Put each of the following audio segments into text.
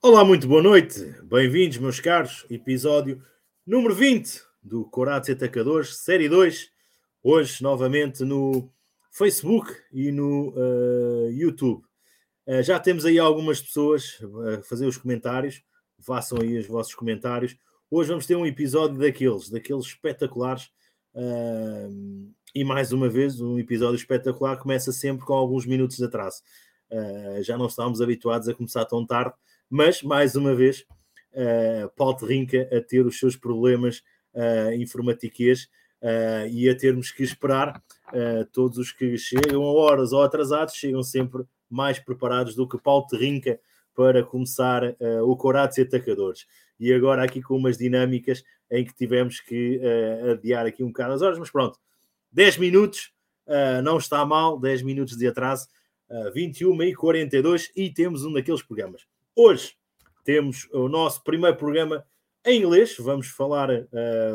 Olá, muito boa noite. Bem-vindos, meus caros. Episódio número 20 do Corates Atacadores, Série 2. Hoje, novamente, no Facebook e no uh, YouTube. Uh, já temos aí algumas pessoas a fazer os comentários. Façam aí os vossos comentários. Hoje vamos ter um episódio daqueles, daqueles espetaculares. Uh, e mais uma vez, um episódio espetacular começa sempre com alguns minutos de atraso. já não estávamos habituados a começar tão tarde mas mais uma vez, uh, Paulo Terrinca a ter os seus problemas uh, informatiquês uh, e a termos que esperar. Uh, todos os que chegam a horas ou atrasados chegam sempre mais preparados do que Paulo Terrinca para começar o Corates e Atacadores. E agora aqui com umas dinâmicas em que tivemos que adiar aqui um bocado as horas, mas pronto, 10 minutos, não está mal, 10 minutos de atraso, uh, 21 e 42 e temos um daqueles programas. Hoje temos o nosso primeiro programa em inglês. Vamos falar a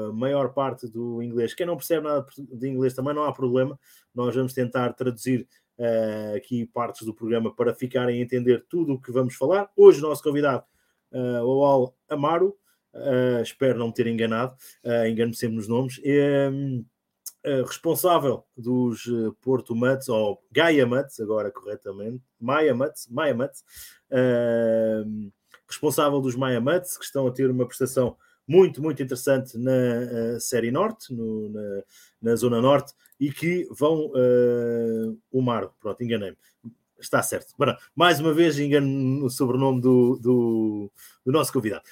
uh, maior parte do inglês. Quem não percebe nada de inglês também não há problema. Nós vamos tentar traduzir uh, aqui partes do programa para ficarem a entender tudo o que vamos falar. Hoje, o nosso convidado, uh, o Al Amaro. Espero não me ter enganado, engano-me sempre nos nomes. Responsável dos uh, Porto Mats, ou Gaia Mats, agora corretamente, Maia Mats, Maia Mats, uh, responsável dos Maia Mats, que estão a ter uma prestação muito, muito interessante na Série Norte, no, na, na, Zona Norte, e que vão o Mar, pronto, enganei-me. Está certo. Mais uma vez engano no sobrenome do, do, do nosso convidado.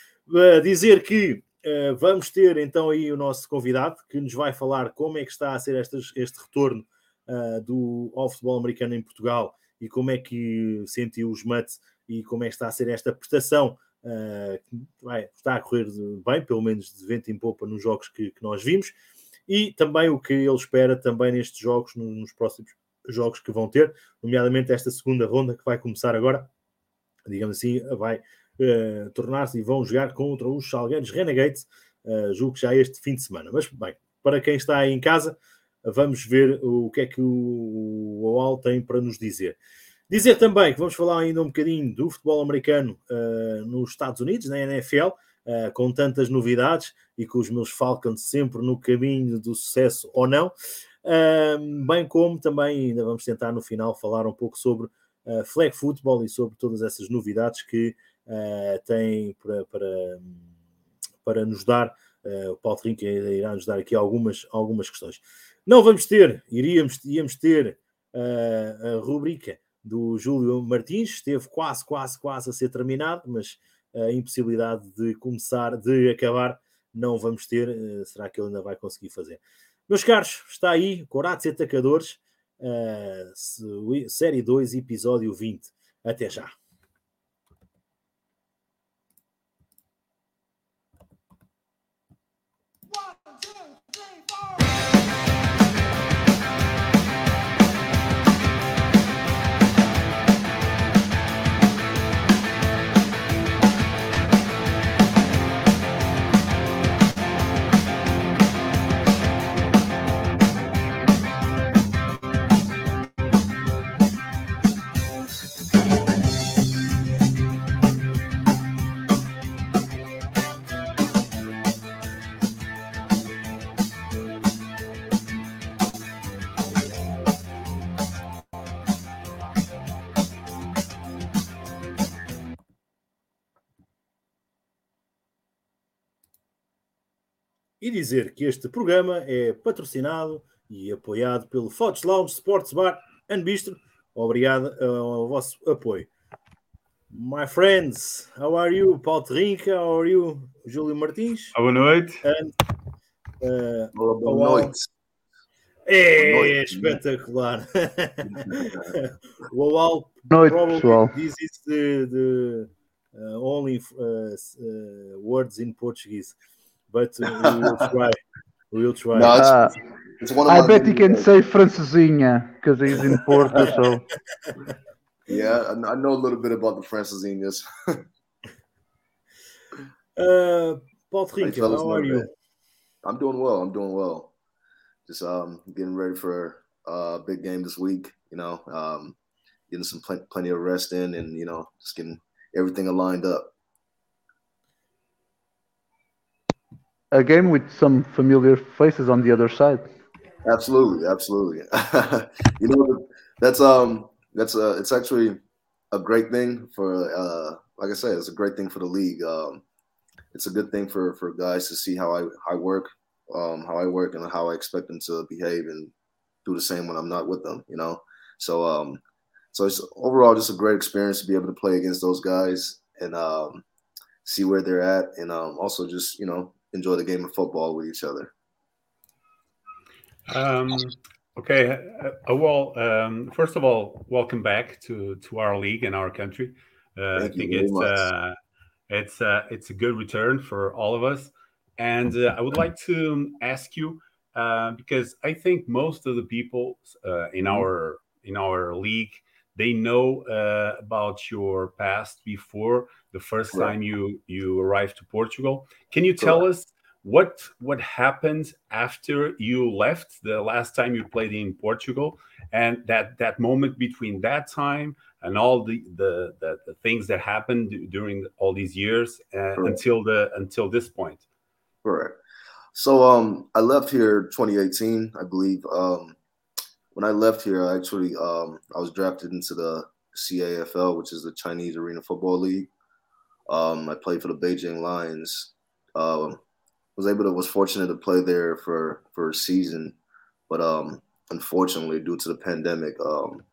dizer que Uh, vamos ter então aí o nosso convidado que nos vai falar como é que está a ser este, retorno uh, do, ao futebol americano em Portugal e como é que sentiu os Mets e como é que está a ser esta prestação uh, que vai, está a correr bem, pelo menos de vento em popa nos jogos que, que, nós vimos. E também o que ele espera também nestes jogos, nos próximos jogos que vão ter, nomeadamente esta segunda ronda que vai começar agora, digamos assim, vai uh, tornar-se e vão jogar contra os Salgueiros Renegades, uh, julgo que já este fim de semana. Mas, bem, para quem está aí em casa, vamos ver o que é que o OAL tem para nos dizer. Dizer também que vamos falar ainda um bocadinho do futebol americano uh, nos Estados Unidos, na NFL, uh, com tantas novidades e com os meus Falcons sempre no caminho do sucesso ou não. Uh, bem como também ainda vamos tentar no final falar um pouco sobre flag football e sobre todas essas novidades que uh, tem para, para, para nos dar, uh, o Paulo Trinca irá nos dar aqui algumas, algumas questões. Não vamos ter, iríamos, íamos ter uh, a rubrica do Júlio Martins, esteve quase, quase, quase a ser terminado, mas a impossibilidade de começar, de acabar, não vamos ter. será que ele ainda vai conseguir fazer? Meus caros, está aí, Corates e Atacadores, uh, série 2, episódio 20. Até já. E dizer que este programa é patrocinado e apoiado pelo Fotos Lounge Sports Bar and Bistro. Obrigado uh, ao vosso apoio. My friends, how are you? Paulo Terrinca, how are you? Júlio Martins. Boa noite. And, uh, boa, boa noite. É, é espetacular. o Awal noite, pessoal. This is the, the uh, only uh, words in Portuguese but we will try. We will try. No, it's, Uh, it's one of I bet he can videos. say francesinha because he's in Porto. So Yeah, I I know a little bit about the Francesinhas. Uh, Paul Hey, how are you? bad. I'm doing well. I'm doing well. Just um getting ready for a big game this week. You know, um, getting some plen- plenty of rest in, and you know, just getting everything aligned up. A game with some familiar faces on the other side. Absolutely, absolutely. you know, that's um, that's uh, it's actually a great thing for uh, like I said, it's a great thing for the league. Um, it's a good thing for for guys to see how I I work, um, how I work, and how I expect them to behave and do the same when I'm not with them. You know, so um, so it's overall just a great experience to be able to play against those guys and um, see where they're at, and um, also just you know enjoy the game of football with each other. Um, okay, uh, well, um, first of all, welcome back to to our league and our country. Uh, I think it's uh, it's uh, it's a good return for all of us, and uh, I would like to ask you uh, because I think most of the people uh, in our in our league they know uh, about your past before the first right. time you you arrived to Portugal. Can you tell us what what happened after you left the last time you played in Portugal and that that moment between that time and all the the, the, the things that happened during all these years uh, until the until this point correct so um i left here 2018 i believe um when i left here i actually um i was drafted into the cafl which is the chinese arena football league. Um i played for the beijing lions. Um was able to was fortunate to play there for for a season. But um unfortunately due to the pandemic um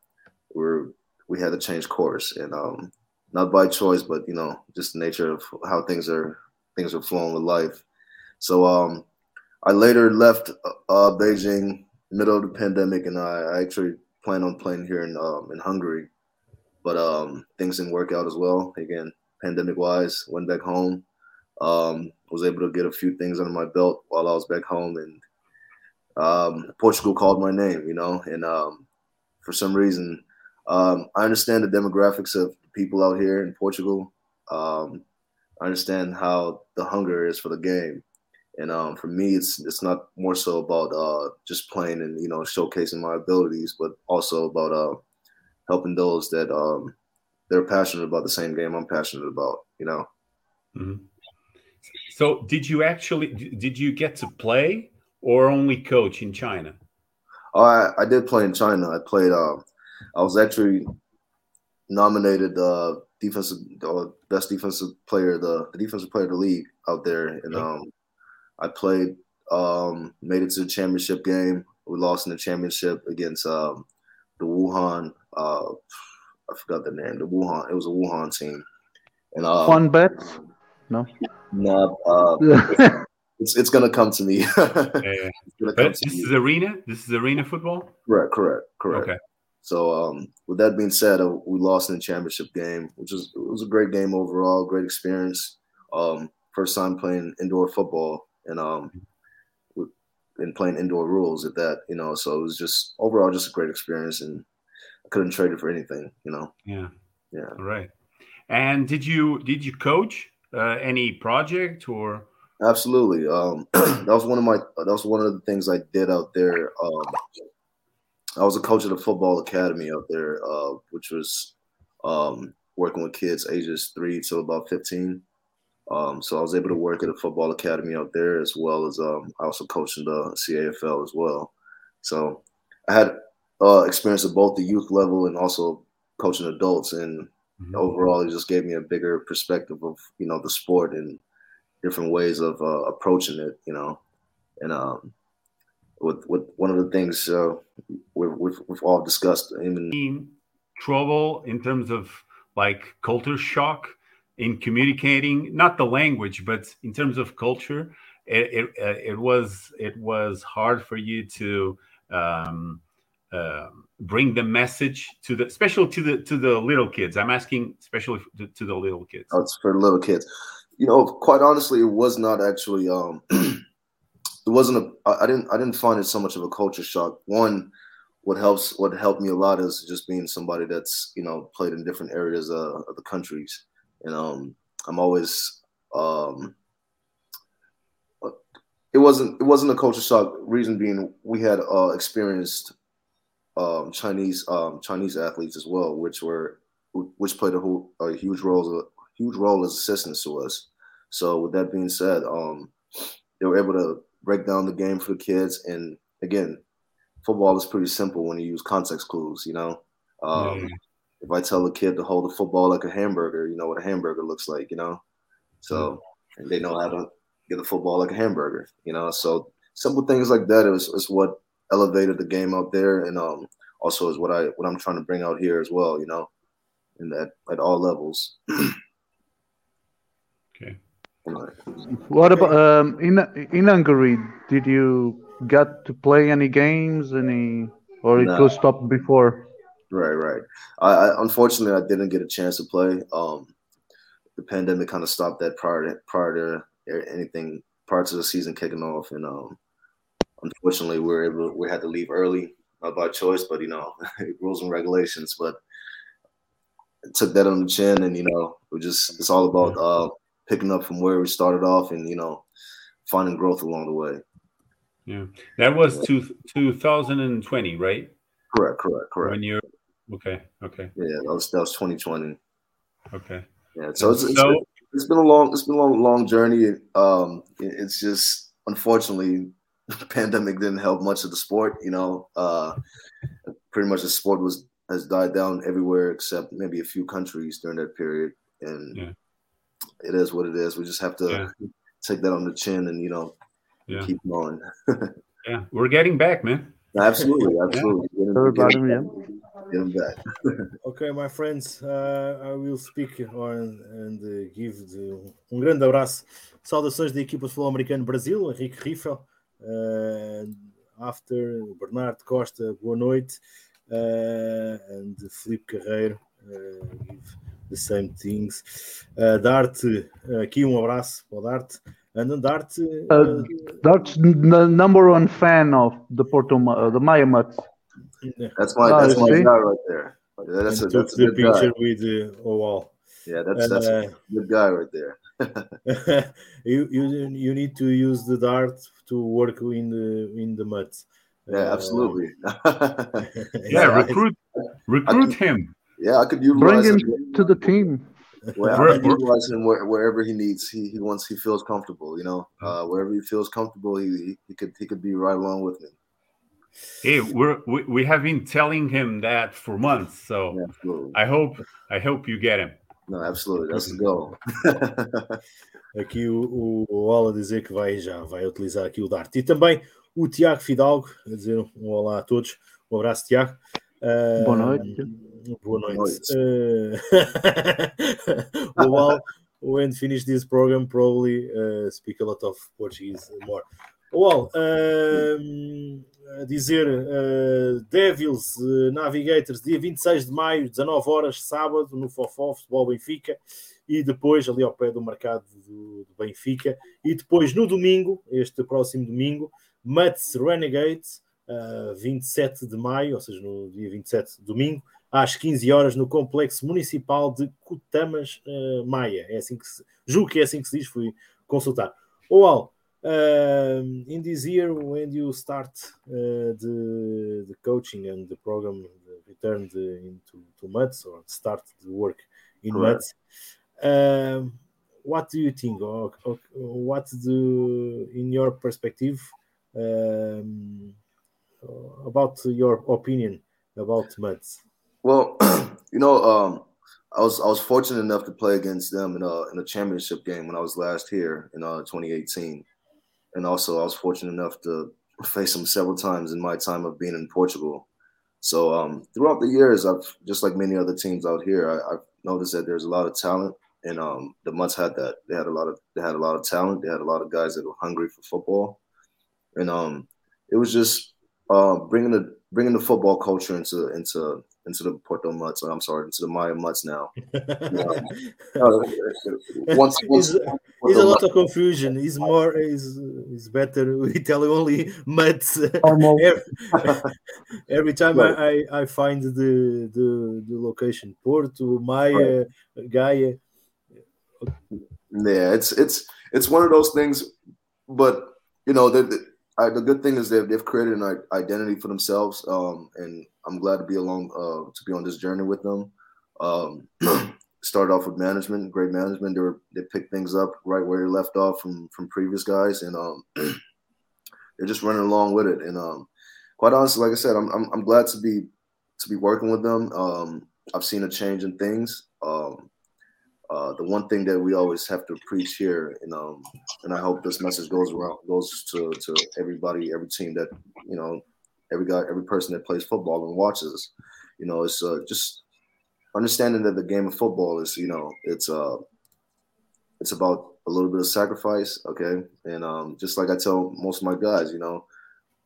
we're we had to change course. And um, not by choice, but you know, just the nature of how things are things are flowing with life. So um, I later left uh, Beijing middle of the pandemic, and I, I actually plan on playing here in um, in Hungary, but um, things didn't work out as well. Again, pandemic wise, went back home. Um, was able to get a few things under my belt while I was back home, and um, Portugal called my name, you know, and um, for some reason um, I understand the demographics of people out here in Portugal. Um, I understand how the hunger is for the game, and um, for me, it's it's not more so about uh, just playing and you know showcasing my abilities, but also about uh, helping those that um, they're passionate about the same game I'm passionate about. You know. Mm-hmm. So, did you actually did you get to play or only coach in China? Oh, I, I did play in China. I played. Uh, I was actually nominated uh, defensive uh, best defensive player the, the defensive player of the league out there, and um, I played um, made it to the championship game. We lost in the championship against um, the Wuhan. Uh, I forgot the name. The Wuhan. It was a Wuhan team. And um, fun bet? No. No. Uh, it's it's gonna come to me. yeah. But this me. is arena. This is arena football. Correct. Correct. Correct. Okay. So um, with that being said, uh, we lost in the championship game, which was it was a great game overall, great experience. Um, first time playing indoor football and um, and playing indoor rules at that, you know. So it was just overall just a great experience, and I couldn't trade it for anything, you know. Yeah, yeah. All right. And did you did you coach uh, any project or? Absolutely. Um, that was one of my that was one of the things I did out there. Um, I was a coach at a football academy out there, uh, which was um, working with kids ages three to about 15. Um, so I was able to work at a football academy out there as well as um, I also coached in the CAFL as well. So I had uh, experience at both the youth level and also coaching adults. And mm-hmm. overall, it just gave me a bigger perspective of, you know, the sport and different ways of uh, approaching it, you know. And um, with with one of the things uh, we've, we've, we've all discussed. In trouble in terms of like culture shock in communicating, not the language, but in terms of culture, it it, uh, it was it was hard for you to um, uh, bring the message to the especially to the to the little kids. I'm asking especially to, to the little kids. Oh, it's for little kids. You know, quite honestly, it was not actually. Um, it wasn't a I didn't I didn't find it so much of a culture shock. One, what helps what helped me a lot is just being somebody that's you know played in different areas uh, of the countries, and um, I'm always um, it wasn't it wasn't a culture shock. Reason being, we had uh, experienced um, Chinese um, Chinese athletes as well, which were which played a, a huge role a huge role as assistants to us. So with that being said, um, they were able to break down the game for the kids. And again, football is pretty simple when you use context clues. You know, um, mm. If I tell a kid to hold the football like a hamburger, you know what a hamburger looks like. You know, so mm. and they know how to get the football like a hamburger. You know, so simple things like that is, is what elevated the game out there, and um, also is what I what I'm trying to bring out here as well. You know, in that at all levels. okay. What about um, in in Hungary? Did you get to play any games? Any or it no. was stopped before? Right, right. I, I, unfortunately I didn't get a chance to play. Um, the pandemic kind of stopped that prior to prior to anything prior to the season kicking off, and um, unfortunately we were able we had to leave early, not by choice, but you know rules and regulations. But took that on the chin, and you know we just it's all about uh, picking up from where we started off, and you know finding growth along the way. Yeah, that was two, 2020, right? Correct, correct, correct. When you're okay, okay. Yeah, that was that was 2020. Okay. Yeah, so it's, so, it's, it's been a long it's been a long long journey. Um, it's just unfortunately the pandemic didn't help much of the sport. You know, uh, pretty much the sport was has died down everywhere except maybe a few countries during that period, and yeah. it is what it is. We just have to yeah. take that on the chin and you know yeah. keep going. yeah, we're getting back, man. Absolutely, absolutely. Yeah. Getting, back. Okay, my friends, uh, I will speak on and uh, give the, um grande abraço. Saudações da equipa de futebol americano Brasil, Henrique Riffel. Uh, after Bernardo Costa, boa noite. Uh, and Felipe Carreiro, uh, give the same things. Uh, Darte, aqui um abraço para o Darte. And Darte. Uh, the number one fan of the Porto, uh, the Maya Mutts. That's my, that's my guy right there. That's a, that's a the picture guy. with uh, Awal. Yeah, that's, that's a good guy right there. you, you you need to use the dart to work in the in the mud. Yeah, absolutely. yeah, recruit recruit could, him. Yeah, I could utilize bring him, him to the team. Well, I could utilize him where, wherever he needs. He he wants. He feels comfortable. You know, uh, wherever he feels comfortable, he, he could he could be right along with me. Hey, we're we, we have been telling him that for months. So yeah, I hope I hope you get him. Não, absolutely, that's the goal. aqui o, o Ola dizer que vai já vai utilizar aqui o Dart. E também o Tiago Fidalgo, a dizer um olá a todos. Um abraço, Tiago. Uh, boa noite. Boa noite. Boa noite. Uh, well, when finish this program, probably uh, speak a lot of Portuguese more. Well, um, a dizer uh, Devils uh, Navigators, dia 26 de maio, 19 horas, sábado, no Fofó, Futebol Benfica, e depois ali ao pé do mercado do, do Benfica, e depois no domingo, este próximo domingo, Mats Renegades, uh, 27 de maio, ou seja, no dia 27, domingo, às 15 horas, no Complexo Municipal de Cutamas Maia. É assim que se, julgo que é assim que se diz, fui consultar. Oal, uh, in this year, when you start uh, the, the coaching and the program returned into to Mutts or start the work in Mutts, um, what do you think, or, or, what do, in your perspective, um, about your opinion about Mutts? Well, you know, um, I was I was fortunate enough to play against them in a in a championship game when I was last here in uh, 2018, and also I was fortunate enough to face them several times in my time of being in Portugal. So um, throughout the years, I've just like many other teams out here, I, have noticed that there's a lot of talent, and um, the Mutts had that. They had a lot of they had a lot of talent. They had a lot of guys that were hungry for football, and um, it was just uh, bringing the bringing the football culture into into into the Porto Mutts. I'm sorry, into the Maia Mutts now. once, once, a lot of confusion. He's more is is better. We tell you only Mutts. every, every time right. I, I find the, the the location Porto Maia right. Gaia. Yeah, it's it's it's one of those things, but you know the, I, the good thing is that they've created an identity for themselves, um, and I'm glad to be along uh, to be on this journey with them. Um, started off with management, great management. They were they picked things up right where they left off from from previous guys, and um, they're just running along with it. And um, quite honestly, like I said, I'm, I'm I'm glad to be to be working with them. Um, I've seen a change in things. Um, uh, the one thing that we always have to preach here, and um, and I hope this message goes around goes to to everybody, every team that you know, every guy, every person that plays football and watches. You know, it's uh, just understanding that the game of football is, you know, it's uh, it's about a little bit of sacrifice, okay, and um, just like I tell most of my guys, you know,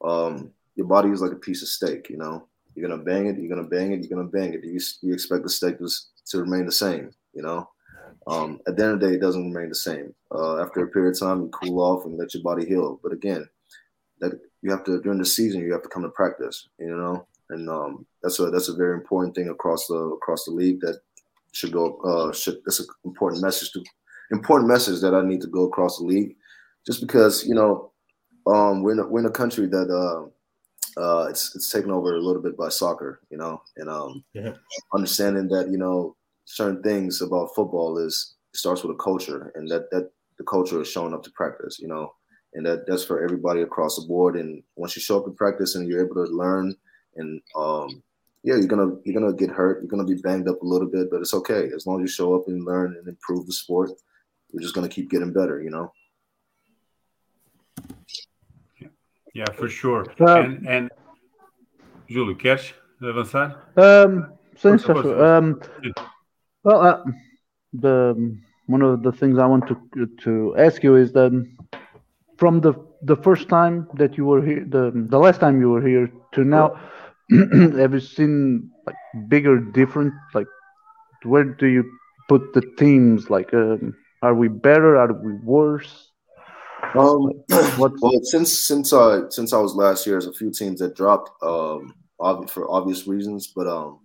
um, your body is like a piece of steak, you know. You're gonna bang it, you're gonna bang it, you're gonna bang it. You, you expect the steak to, to remain the same, you know. Um, at the end of the day, it doesn't remain the same. Uh, after a period of time, you cool off and let your body heal. But again, that you have to during the season, you have to come to practice, you know, and um, that's a that's a very important thing across the across the league that should go. Uh, should that's an important message to important message that I need to go across the league, just because you know um, we're in a, we're in a country that uh, uh, it's it's taken over a little bit by soccer, you know, and um, yeah. understanding that you know certain things about football is starts with a culture, and that that the culture is showing up to practice, you know, and that that's for everybody across the board. And once you show up to practice and you're able to learn, and um, yeah, you're gonna you're gonna get hurt, you're gonna be banged up a little bit, but it's okay as long as you show up and learn and improve the sport. You're just gonna keep getting better, you know. Yeah, for sure. Uh, and, and Júlio, queres avançar? Um, sim, um, well, uh, the one of the things I want to to ask you is that from the the first time that you were here, the the last time you were here to now, have you seen like bigger different? Like, where do you put the teams? Like, um, are we better? Are we worse? Um, well, since since uh since I was last year, there's a few teams that dropped um for obvious reasons, but um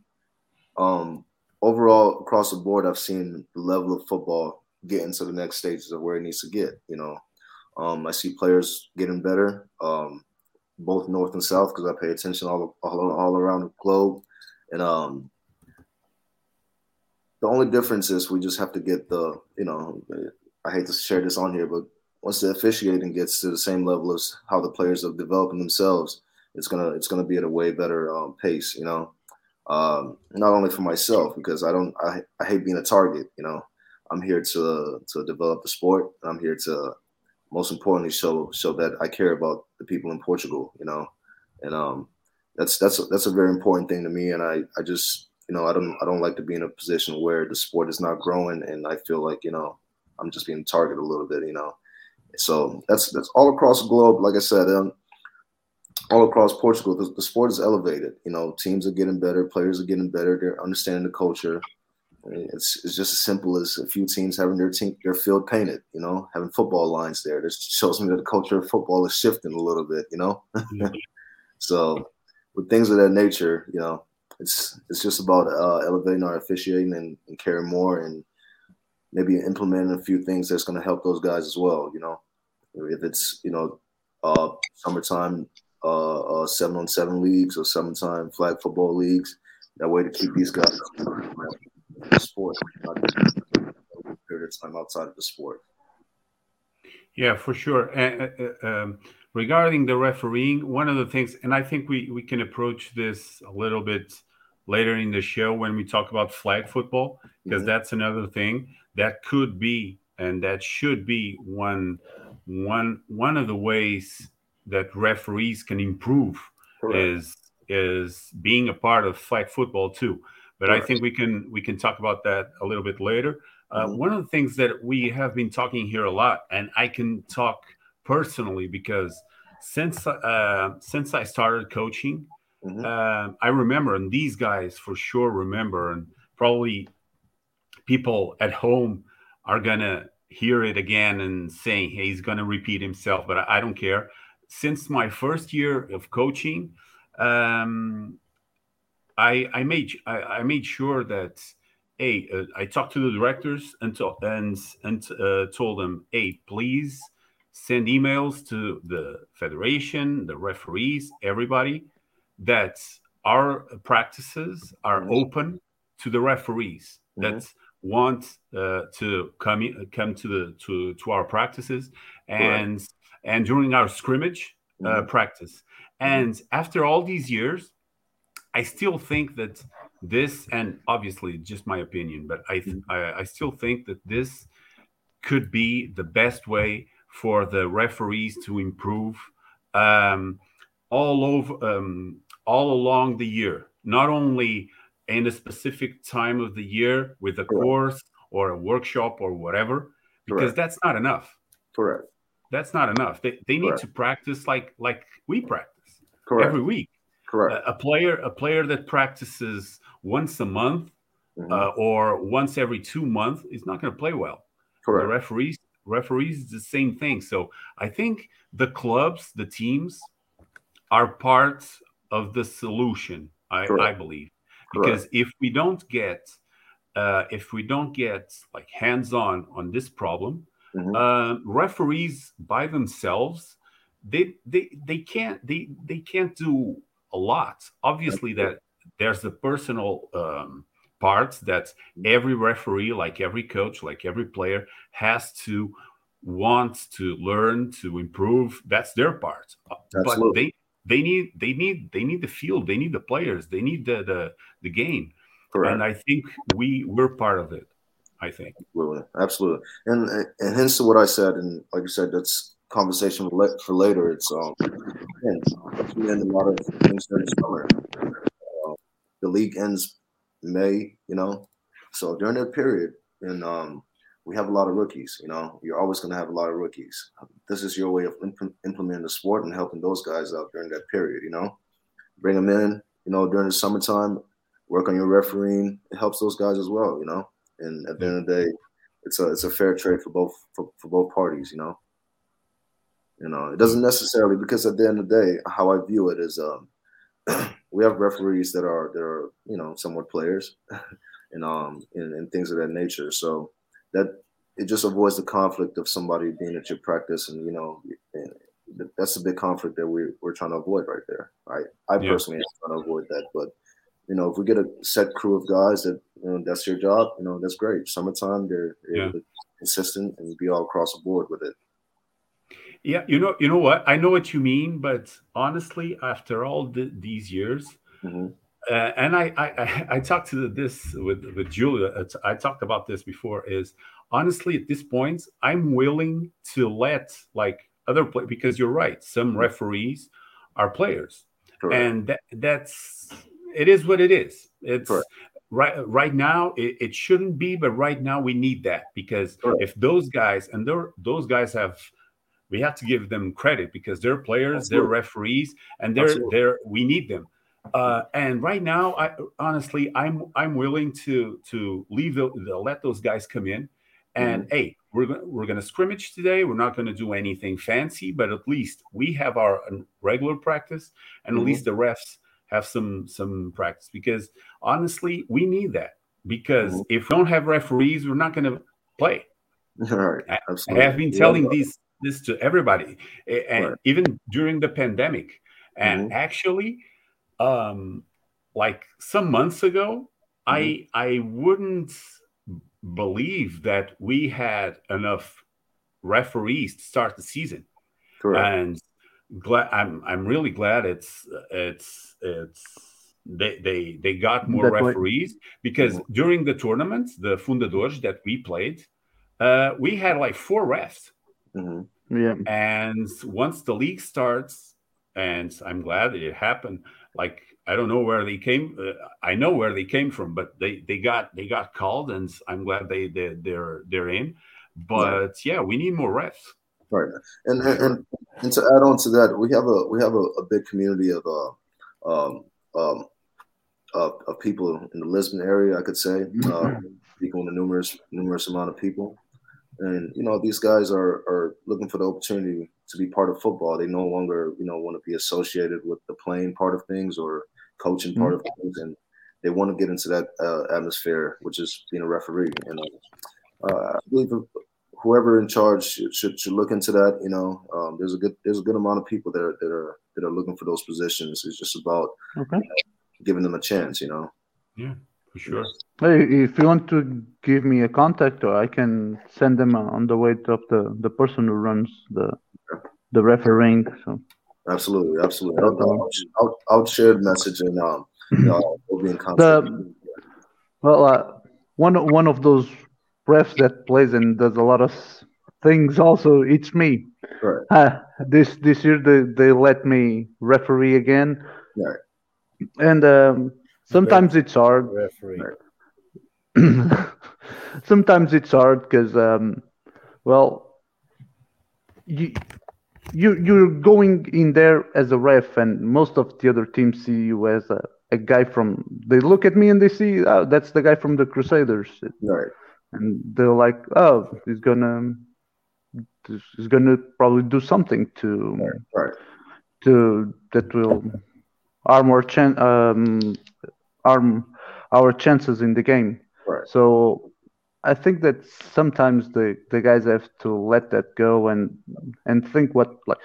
um overall across the board, I've seen the level of football getting to the next stages of where it needs to get. You know, um, I see players getting better, um, both north and south, because I pay attention all, all all around the globe, and um, the only difference is we just have to get the you know I hate to share this on here, but once the officiating gets to the same level as how the players are developing themselves, it's gonna it's gonna be at a way better um, pace. You know, um, not only for myself because I don't I, I hate being a target. You know, I'm here to to develop the sport. I'm here to most importantly show show that I care about the people in Portugal. You know, and um, that's that's a, that's a very important thing to me. And I I just you know I don't I don't like to be in a position where the sport is not growing and I feel like you know I'm just being targeted a little bit. You know so that's that's all across the globe. Like I said, um, all across Portugal, the, the, sport is elevated. You know, teams are getting better, players are getting better. They're understanding the culture. I mean, it's it's just as simple as a few teams having their team their field painted. You know, having football lines there. This shows me that the culture of football is shifting a little bit. You know, so with things of that nature, you know, it's it's just about uh, elevating our officiating and, and caring more and maybe implementing a few things that's going to help those guys as well. You know, if it's you know uh, summertime uh, uh, seven on seven leagues or summertime flag football leagues. That way to keep these guys the sport, not period of time outside of the sport. Yeah, for sure. Uh, um, regarding the refereeing, one of the things, and I think we, we can approach this a little bit later in the show when we talk about flag football, because mm-hmm. that's another thing that could be and that should be one one one of the ways that referees can improve Correct. is is being a part of flag football too. But Correct. I think we can we can talk about that a little bit later. Uh, mm-hmm. One of the things that we have been talking here a lot, and I can talk personally because since uh, since I started coaching, mm-hmm. uh, I remember, and these guys for sure remember, and probably people at home are gonna hear it again and saying hey, he's gonna repeat himself, but I, I don't care since my first year of coaching, um, I, I made I, I, made sure that hey, uh, I talked to the directors and to, and and uh, told them, hey, please send emails to the federation, the referees, everybody that our practices are mm-hmm. open to the referees. Mm-hmm. That's want uh, to come come to the to to our practices and right. And during our scrimmage uh, mm-hmm. practice. And after all these years, I still think that this, and obviously just my opinion, but I, th- I, I still think that this could be the best way for the referees to improve um, all over um, all along the year, not only in a specific time of the year with a Correct. course or a workshop or whatever, because Correct. that's not enough. Correct. That's not enough. They, they need Correct. to practice like like we practice every week. Correct. A, a, player a player that practices once a month mm-hmm. uh, or once every two months is not going to play well. Correct. The referees referees the same thing. So I think the clubs, the teams, are part of the solution. I, I believe because Correct. if we don't get uh, if we don't get like hands on on this problem, mm-hmm. uh, referees by themselves they they they can't they they can't do a lot. Obviously, that there's the personal um, parts that every referee, like every coach, like every player, has to want to learn to improve. That's their part. Absolutely. But they they need they need they need the field. They need the players. They need the the the game. Correct. And I think we we're part of it. I think absolutely, absolutely, and and hence to what I said, and like you said, that's conversation for later. It's um, end a lot of things during summer. Uh, the league ends May, you know, so during that period, and um, we have a lot of rookies. You know, you're always going to have a lot of rookies. This is your way of imp- implementing the sport and helping those guys out during that period. You know, bring them in. You know, during the summertime, work on your refereeing. It helps those guys as well. You know, and at the end of the day, it's a it's a fair trade for both for, for both parties. You know. You know, it doesn't necessarily because at the end of the day, how I view it is, um, we have referees that are that are you know somewhat players, and um and, and things of that nature. So that it just avoids the conflict of somebody being at your practice, and you know, and that's a big conflict that we we're trying to avoid right there. Right, I yeah. personally am trying to avoid that, but you know, if we get a set crew of guys that you know that's your job, you know, that's great. Summertime, they're, they're yeah. consistent and be all across the board with it. Yeah, you know, you know what? I know what you mean, but honestly, after all the, these years, mm-hmm. uh, and I, I, I talked to this with with Julia. I talked about this before. Is honestly at this point, I'm willing to let like other play because you're right. Some referees are players, Correct. and that, that's it is what it is. It's Correct. right right now. It, it, shouldn't be, but right now we need that because Correct. if those guys and those guys have we have to give them credit because they're players, Absolutely. they're referees, and they're Absolutely. they're we need them. Uh, and right now, I honestly, I'm I'm willing to to leave the, the let those guys come in, and mm-hmm. hey, we're gonna we're gonna scrimmage today. We're not gonna do anything fancy, but at least we have our regular practice, and mm-hmm. at least the refs have some some practice because honestly, we need that because mm-hmm. if we don't have referees, we're not gonna play. All right. I, I have been telling yeah. these this to everybody, and right. even during the pandemic. And mm-hmm. actually, um, like some months ago, mm-hmm. I I wouldn't believe that we had enough referees to start the season. Correct. And glad I'm I'm really glad it's it's it's they they they got more that referees way. because during the tournaments the Fundadores that we played, uh, we had like four refs. Mm-hmm. Yeah. And once the league starts, and I'm glad it happened. Like I don't know where they came. Uh, I know where they came from, but they they got they got called, and I'm glad they they they're they're in. But right. yeah, we need more refs. Right, and, and and to add on to that, we have a we have a, a big community of uh um um of, of people in the Lisbon area. I could say, uh, speaking with a numerous numerous amount of people. And you know, these guys are are looking for the opportunity to be part of football. They no longer, you know, want to be associated with the playing part of things or coaching part mm-hmm. of things, and they want to get into that uh, atmosphere, which is being a referee. And uh, I believe whoever in charge should, should, should look into that. You know, um, there's a good there's a good amount of people that are that are that are looking for those positions. It's just about okay. you giving them a chance. You know. Yeah, for sure. Hey, if you want to give me a contact, or I can send them on the way to the the person who runs the the refereeing. So absolutely, absolutely. I'll, I'll, I'll, I'll share the message and um, we'll be in contact. The, well, uh, one one of those refs that plays and does a lot of things. Also, it's me. Right. Uh, this this year they they let me referee again. Right. And um, sometimes it's hard. Referee. sometimes it's hard because, um, well, you you you're going in there as a ref, and most of the other teams see you as a, a guy from. They look at me and they see, oh, that's the guy from the Crusaders. Right. And they're like, oh, he's gonna he's gonna probably do something to right. Right. to that will arm our chan- um, arm our chances in the game. Right. So I think that sometimes the, the guys have to let that go and and think what like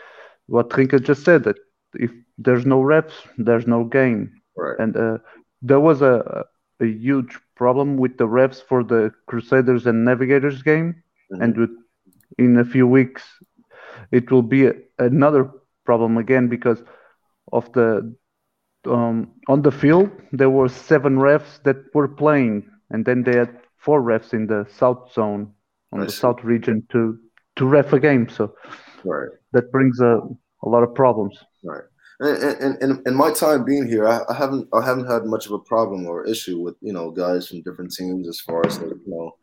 what Rinka just said that if there's no reps, there's no game. Right. And uh, there was a a huge problem with the refs for the Crusaders and Navigators game, mm-hmm. and with, in a few weeks it will be a, another problem again because of the um, on the field there were seven refs that were playing, and then they had four refs in the south zone on I the see. south region to to ref a game. So right. that brings a, a lot of problems. Right. And, and, in my time being here, I, I, haven't I haven't had much of a problem or issue with you know guys from different teams as far as you know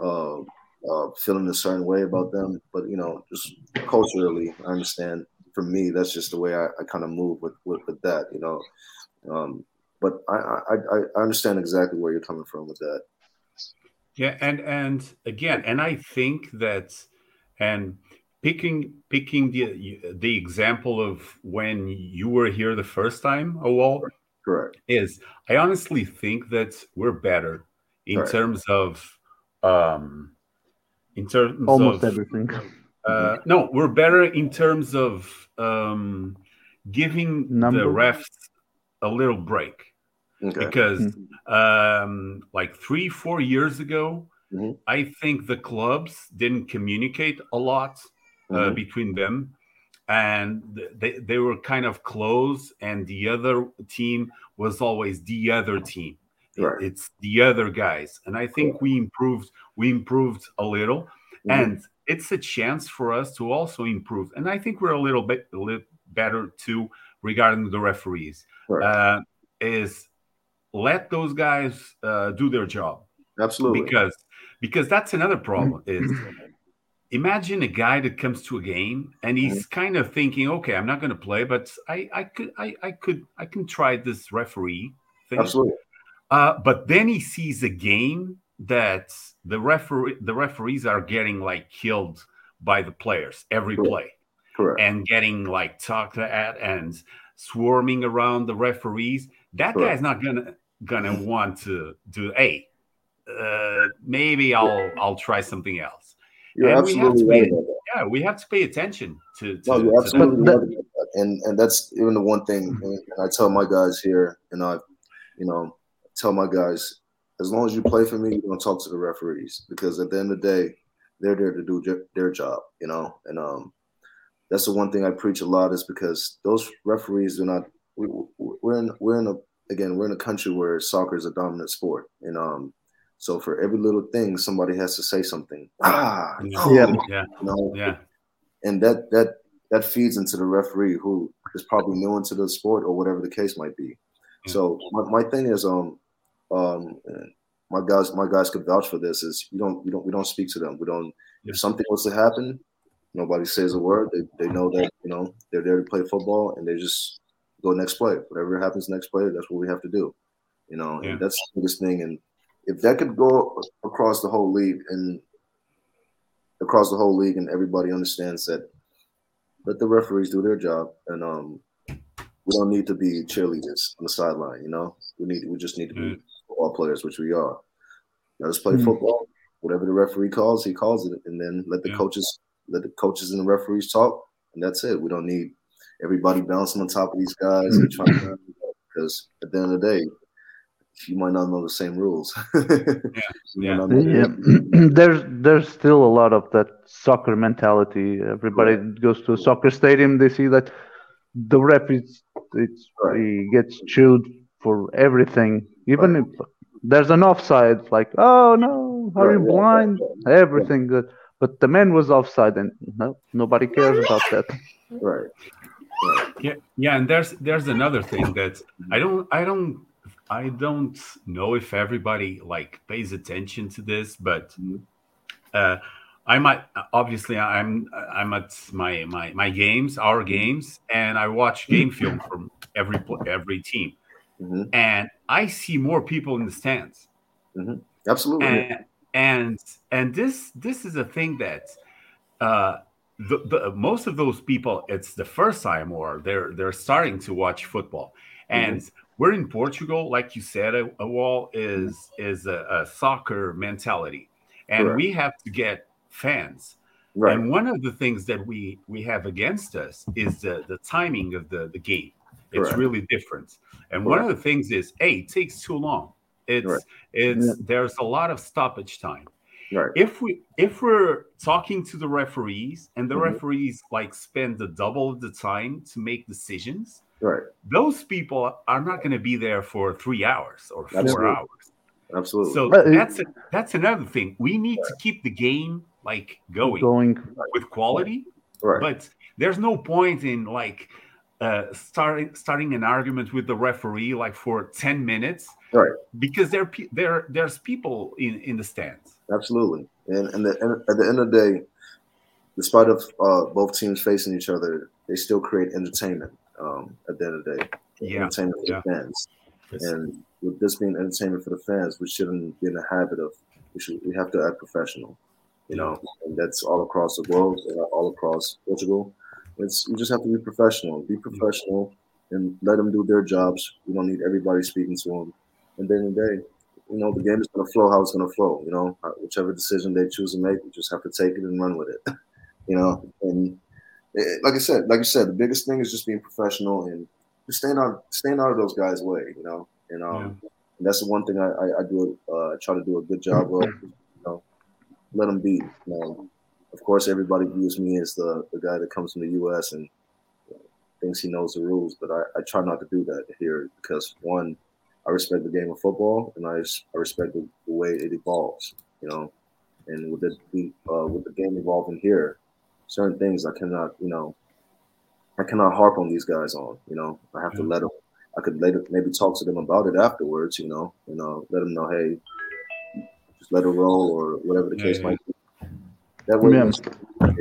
uh, uh, feeling a certain way about them. But you know, just culturally, I understand for me, that's just the way I, I kind of move with, with, with that, you know. Um, but I, I, I understand exactly where you're coming from with that. Yeah, and and again, and I think that, and picking picking the the example of when you were here the first time, Awal, correct, is I honestly think that we're better in terms of um in terms almost of, everything. Uh, no, we're better in terms of um, giving Number. the refs a little break. Okay. Because mm-hmm. um, like three, four years ago, mm-hmm. I think the clubs didn't communicate a lot mm-hmm. between them. And they, they were kind of close, and the other team was always the other team. Right. It's the other guys. And I think we improved, we improved a little. Mm-hmm. And it's a chance for us to also improve. And I think we're a little bit a little better too regarding the referees. Right. Uh, is let those guys uh, do their job. Absolutely. Because because that's another problem is imagine a guy that comes to a game and he's mm-hmm. kind of thinking, okay, I'm not going to play, but I, I could I, I could I can try this referee thing. Absolutely. Uh, but then he sees a game that the referee the referees are getting like killed by the players every Correct. play Correct. and getting like talked at and swarming around the referees that Correct. guy's not gonna gonna want to do hey uh, maybe i'll i'll try something else you're and absolutely we right pay, yeah we have to pay attention to, to, no, you're absolutely right and and that's even the one thing and i tell my guys here and i you know tell my guys as long as you play for me, you're gonna talk to the referees because at the end of the day, they're there to do their job, you know. And um, that's the one thing I preach a lot is because those referees are not. We, we're in we're in a again we're in a country where soccer is a dominant sport, and um, so for every little thing, somebody has to say something. Ah, no, yeah, yeah, you know? yeah. And that that that feeds into the referee who is probably new into the sport or whatever the case might be. Yeah. So my, my thing is um um, my guys, my guys could vouch for this. Is you don't, we don't, we don't speak to them. We don't. If something was to happen, nobody says a word. They, they know that you know they're there to play football, and they just go next play. Whatever happens next play, that's what we have to do. You know, yeah. and that's the biggest thing. And if that could go across the whole league and across the whole league, and everybody understands that, let the referees do their job, and um, we don't need to be cheerleaders on the sideline. You know, we need, we just need to be mm football players, which we are. Let us play mm-hmm. football. Whatever the referee calls, he calls it, and then let the yeah. coaches let the coaches and the referees talk, and that's it. We don't need everybody bouncing on top of these guys and trying to because at the end of the day, you might not know the same rules. yeah, yeah. yeah. there's there's still a lot of that soccer mentality. Everybody right. goes to a soccer stadium, they see that the ref is it's right. he gets chewed for everything, even right. if there's an offside. Like, oh no, are you blind? Everything good, but the man was offside, and no, nobody cares about that. Right. Yeah, yeah, and there's there's another thing that I don't I don't I don't know if everybody like pays attention to this, but mm-hmm. uh, I might obviously I'm I'm at my my my games, our mm-hmm. games, and I watch game film from every every team, mm-hmm. and I see more people in the stands. Mm-hmm. Absolutely, and, and and this this is a thing that uh, the, the, most of those people it's the first time or they're they're starting to watch football and mm-hmm. We're in portugal like you said a, a wall is is a, a, soccer mentality. And we have to get fans. Right. and one of the things that we we have against us is the the timing of the the game. It's really different. And one of the things is hey it takes too long. It's it's yeah. there's a lot of stoppage time. Right. If we if we're talking to the referees and the mm-hmm. referees like spend the double of the time to make decisions, right? Those people are not going to be there for three hours or four Absolutely. hours. Absolutely. So that's a, that's another thing. We need right. to keep the game like going, going with quality. Right. But there's no point in like uh, starting starting an argument with the referee like for 10 minutes right because there there there's people in in the stands absolutely and and, the, and at the end of the day despite of uh, both teams facing each other they still create entertainment um, at the end of the day yeah. entertainment for yeah. the fans yes. and with this being entertainment for the fans we shouldn't be in the habit of we should we have to act professional you know and that's all across the world all across portugal it's you just have to be professional. Be professional and let them do their jobs. We don't need everybody speaking to them. And then in the day, you know, the game is going to flow how it's going to flow. You know, whichever decision they choose to make, we just have to take it and run with it. you know, and like I said, like you said, the biggest thing is just being professional and just staying out, staying out of those guys' way. You know, and um, yeah. and that's the one thing I, I, I do. Uh, I try to do a good job of. You know, let them be. You know, of course, everybody views me as the, the guy that comes from the U.S. and thinks he knows the rules, but I, I try not to do that here because one, I respect the game of football and I, I respect the, the way it evolves, you know. And with the uh, with the game evolving here, certain things I cannot, you know, I cannot harp on these guys on. You know, I have to let them. I could later maybe talk to them about it afterwards. You know, you know, let them know, hey, just let it roll or whatever the case yeah, might be. That way, yeah.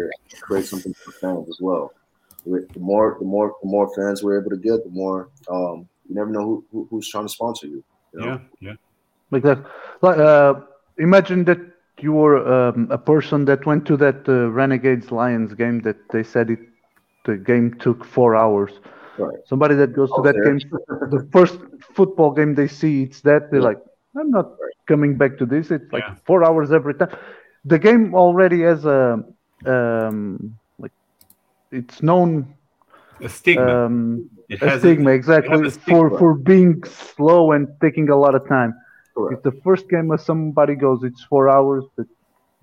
create something for fans as well. The more, the more, the more fans we're able to get, the more um, you never know who, who, who's trying to sponsor you. you know? Yeah, yeah. Like that. Like, uh, imagine that you were um, a person that went to that uh, Renegades Lions game that they said it. The game took four hours. Right. Somebody that goes to that there. game, the first football game they see, it's that they're yeah. like, I'm not coming back to this. It's like yeah. four hours every time the game already has a um, like it's known a stigma. Um, a stigma a, exactly a stigma. for for being slow and taking a lot of time. Correct. If the first game of somebody goes, it's four hours, but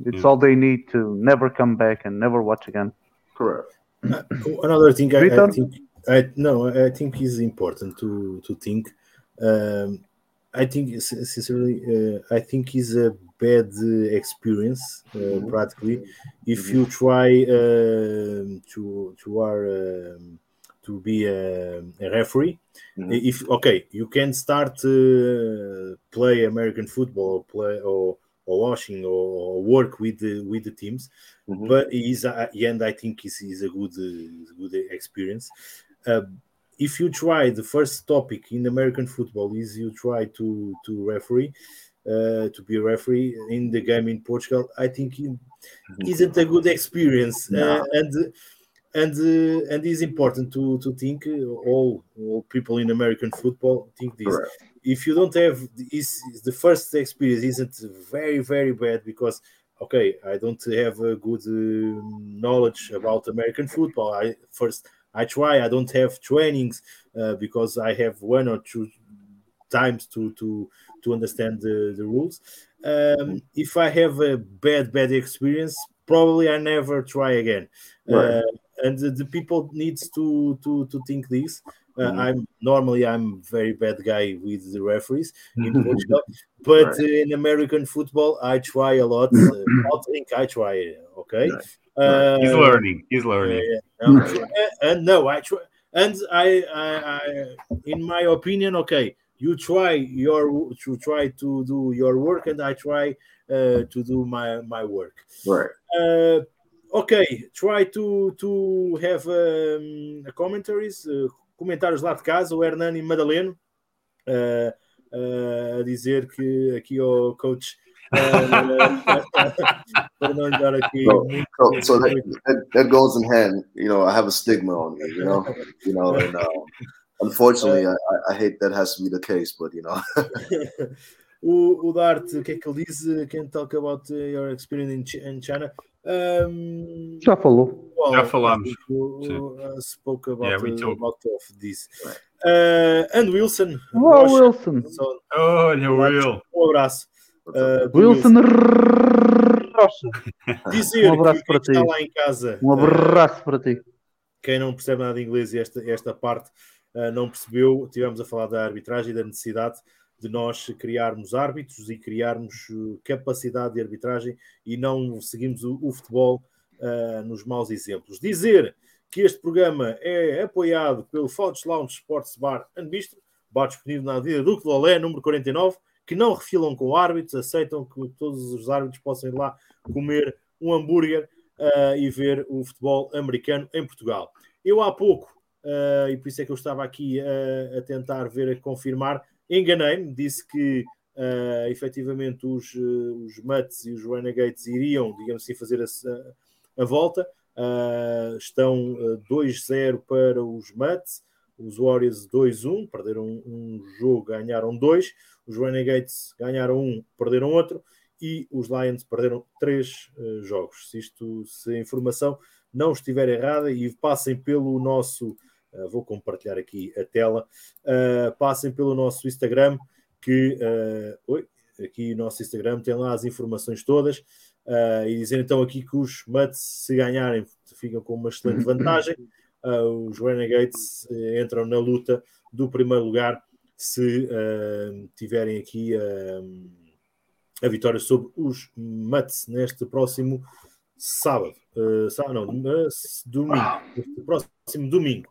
it's yeah. all they need to never come back and never watch again. Correct. Uh, another thing I, I, think I no I think is important to to think. Um, I think sincerely, uh, I think is a bad experience uh, mm-hmm. practically if mm-hmm. you try uh, to to are um, to be a, a referee. Mm-hmm. If okay, you can start uh, play American football or play or or watching or, or work with the with the teams, mm-hmm. but is at the end I think is is a good good experience. Uh, if you try the first topic in American football is you try to to referee uh, to be a referee in the game in Portugal, I think it isn't a good experience, no. uh, and and uh, and it's important to to think uh, all all people in American football think this. Correct. If you don't have is the first experience isn't very very bad because okay I don't have a good uh, knowledge about American football. I first I try. I don't have trainings uh, because I have one or two times to to to understand the, the rules. Um, if I have a bad bad experience, probably I never try again. Right. Uh, and the, the, people needs to to to think this. Uh, mm-hmm. I'm normally I'm very bad guy with the referees in Portugal, but right. in American football I try a lot. Uh, I think I try. Okay, right. Uh, he's learning. He's learning. and no, I try. And I, I, I, in my opinion, okay, you try your to try to do your work, and I try uh, to do my my work. Right. Uh, ok, try to to have um, commentaries, uh, comentários lá de casa, o Hernani Madaleno uh, uh, a dizer que aqui o coach para não dar aqui so, muito, so, that, that, that, goes in hand you know I have a stigma on me you know you know and uh, unfortunately I, I hate that has to be the case but you know o, o Dart, o que é que ele diz? Can talk about your experience in, in China? Um, Já falou. Well, Já falamos. Uh, spoke about, yeah, we uh, about of this. Uh, and Wilson. Oh, Wilson. So, Olha, Will. Um abraço. Uh, Wilson Rocha. Dizer um abraço que para ti. está lá em casa. Um abraço uh, para ti. Quem não percebe nada de inglês e esta, esta parte uh, não percebeu, tivemos a falar da arbitragem e da necessidade de nós criarmos árbitros e criarmos uh, capacidade de arbitragem e não seguimos o, o futebol uh, nos maus exemplos. Dizer que este programa é apoiado pelo Fox Lounge Sports Bar and Bistro, bar disponível na Avenida Duque do Olé, número 49, que não refilam com árbitros, aceitam que todos os árbitros possam ir lá comer um hambúrguer uh, e ver o futebol americano em Portugal. Eu há pouco, uh, e por isso é que eu estava aqui a tentar ver, a confirmar, enganei-me, disse que uh, efetivamente os, uh, os Mets e os Renegades iriam, digamos assim, fazer a, a volta. Uh, estão uh, 2-0 para os Mets, os Warriors 2-1, perderam um, um jogo, ganharam dois os Renegades ganharam um, perderam outro, e os Lions perderam três uh, jogos. Se, isto, se a informação não estiver errada, e passem pelo nosso, uh, vou compartilhar aqui a tela, uh, passem pelo nosso Instagram, que oi, aqui o nosso Instagram tem lá as informações todas. e dizer então aqui que os Mets, se ganharem, ficam com uma excelente vantagem. os Renegades entram na luta do primeiro lugar se uh, tiverem aqui uh, a vitória sobre os Mets neste próximo sábado, uh, sábado não, domingo, próximo domingo.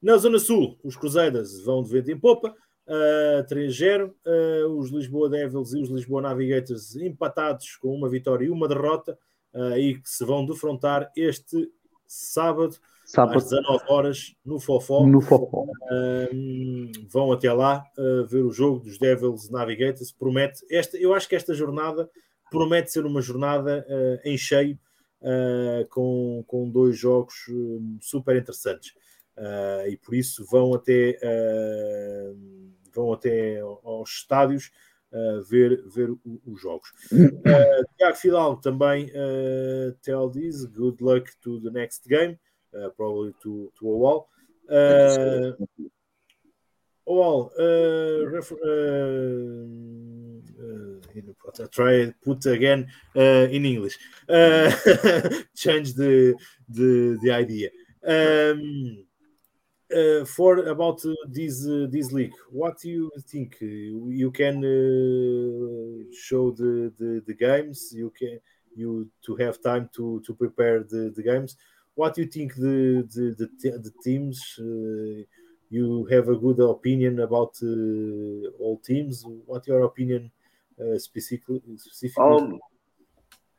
Na Zona Sul, os Cruzeiros vão de vento em popa, uh, 3-0. Uh, os Lisboa Devils e os Lisboa Navigators empatados com uma vitória e uma derrota, uh, e que se vão defrontar este sábado Sábado. às 19 horas no Fofó. No Fofó. Um, vão até lá uh, ver o jogo dos Devils Navigators. Promete, esta, eu acho que esta jornada promete ser uma jornada uh, em cheio, uh, com, com dois jogos super interessantes. E por isso vão até, vão até aos estádios. Uh, ver, ver os jogos. Uh, Tiago Fidalgo também uh, tell this, good luck to the next game. uh, probably to to Owal. Uh, Owal, uh, try put again in English. Change the the the idea. Um, uh, for about uh, this uh, this league, what do you think? you can uh, show the, the the games. You can you to have time to to prepare the the games what do you think the the the, the teams? Uh, you have a good opinion about uh, all teams. What your opinion uh, specifically? specifically? Um,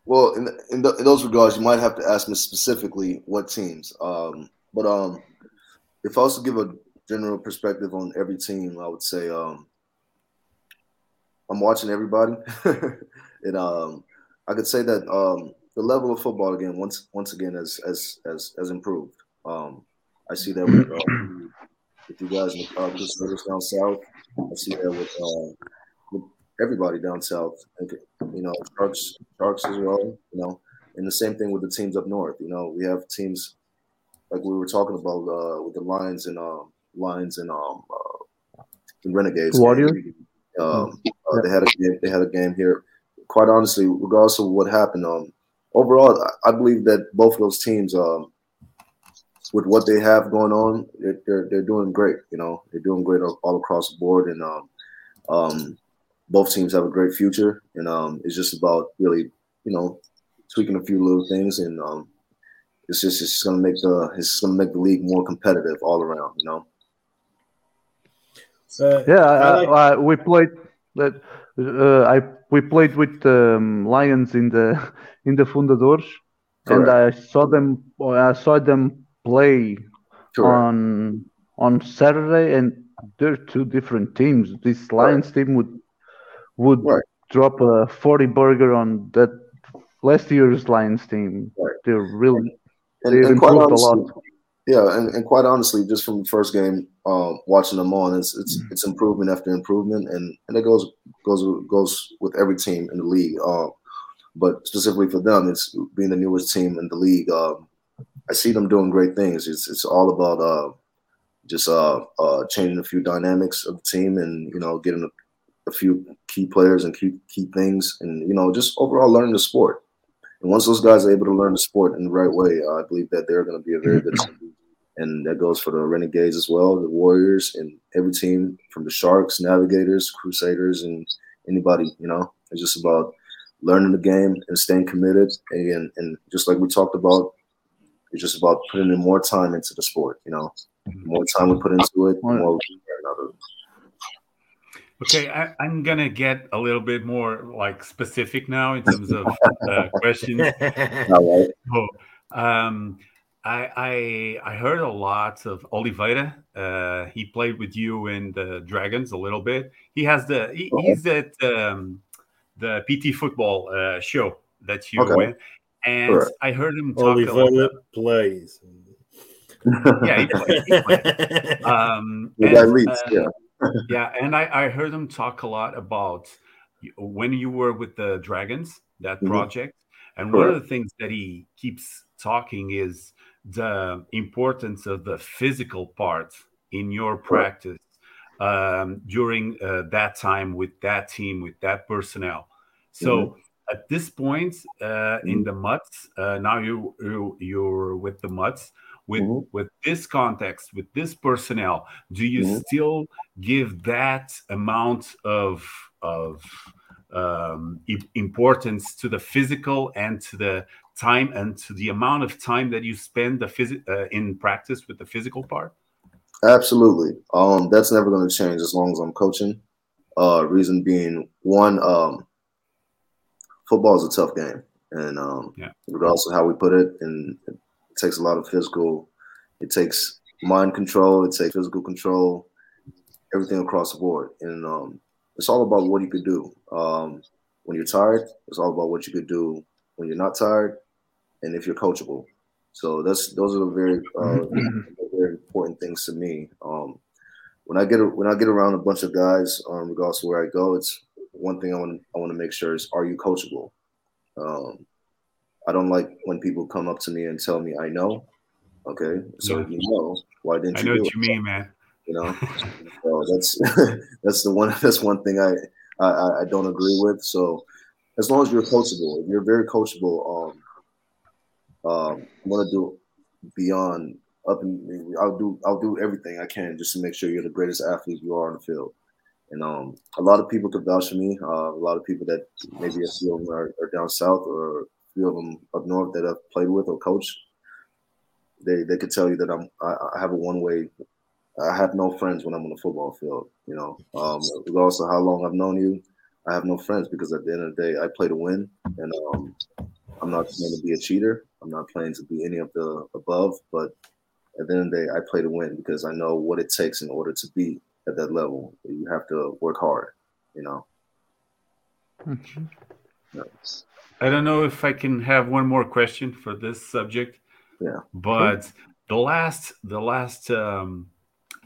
well, in, in, the, in, those regards, you might have to ask me specifically what teams. Um, but um, if I was to give a general perspective on every team, I would say um, I'm watching everybody, and um, I could say that um, the level of football again once once again has has has, has improved. Um, I see that with, uh, with you guys in the uh, down south. I see that with, uh, with everybody down south. You know, Sharks Sharks as well. You know, and the same thing with the teams up north. You know, we have teams like we were talking about uh, with the Lions and uh, Lions and um, uh, the Renegades. Um, uh, they had a game. They had a game here. Quite honestly, regardless of what happened, um, overall, I believe that both of those teams, um, with what they have going on, they're, they're, they're doing great. You know, they're doing great all, all across the board, and um, um, both teams have a great future. And um, it's just about really, you know, tweaking a few little things, and um, it's just it's going to make the it's going to make the league more competitive all around. You know. Uh, yeah, I, I, we played that. Uh, I we played with um, Lions in the in the Fundadores, Correct. and I saw them. I saw them play Correct. on on Saturday, and they're two different teams. This Lions right. team would would right. drop a forty burger on that last year's Lions team. Right. They're really and, and improved honestly, a lot. Yeah, and, and quite honestly, just from the first game, uh, watching them on, it's it's mm-hmm. it's improvement after improvement, and and it goes goes goes with every team in the league. Uh, but specifically for them, it's being the newest team in the league. Uh, I see them doing great things. It's it's all about uh, just uh, uh, changing a few dynamics of the team, and you know, getting a, a few key players and key key things, and you know, just overall learning the sport. And once those guys are able to learn the sport in the right way, uh, I believe that they're going to be a very good team. And that goes for the Renegades as well, the Warriors, and every team from the Sharks, Navigators, Crusaders, and anybody. You know, it's just about learning the game and staying committed. And, and just like we talked about, it's just about putting in more time into the sport. You know, the more time we put into it, the more we learn out of it. Okay, I, am gonna get a little bit more like specific now in terms of uh, questions. so, um, I, I, I heard a lot of Oliveira. Uh, he played with you in the Dragons a little bit. He has the he, okay. he's at um, the PT football uh, show that you okay. went, and sure. I heard him talk. Oliveira plays. yeah, he plays. He plays. Um, and, uh, yeah yeah, and I, I heard him talk a lot about when you were with the Dragons, that mm-hmm. project. And one of the things that he keeps talking is the importance of the physical part in your practice um, during uh, that time with that team, with that personnel. So mm-hmm. at this point uh, mm-hmm. in the Mutts, uh, now you, you you're with the Mutts with mm-hmm. with this context with this personnel do you mm-hmm. still give that amount of of um, importance to the physical and to the time and to the amount of time that you spend the phys- uh, in practice with the physical part absolutely um, that's never going to change as long as i'm coaching uh, reason being one um, football is a tough game and um, yeah. regardless of how we put it and takes a lot of physical. It takes mind control. It takes physical control. Everything across the board, and um, it's all about what you could do um, when you're tired. It's all about what you could do when you're not tired, and if you're coachable. So that's those are the very uh, very important things to me. Um, when I get when I get around a bunch of guys, um, regardless of where I go, it's one thing I want I want to make sure is are you coachable? Um, I don't like when people come up to me and tell me I know. Okay, so yeah. you know, why didn't I you? I know what you mean, man. You know, so that's that's the one that's one thing I, I I don't agree with. So as long as you're coachable, if you're very coachable, um, um, I'm gonna do beyond up and I'll do I'll do everything I can just to make sure you're the greatest athlete you are on the field. And um, a lot of people could vouch for me. Uh, a lot of people that maybe a few are, are down south or few of them up north that I've played with or coached, they they could tell you that I'm I, I have a one way. I have no friends when I'm on the football field. You know, um, regardless of how long I've known you, I have no friends because at the end of the day, I play to win, and um, I'm not playing to be a cheater. I'm not playing to be any of the above, but at the end of the day, I play to win because I know what it takes in order to be at that level. You have to work hard, you know. Mm-hmm. Yes. I don't know if I can have one more question for this subject. Yeah. But the last, the last, um,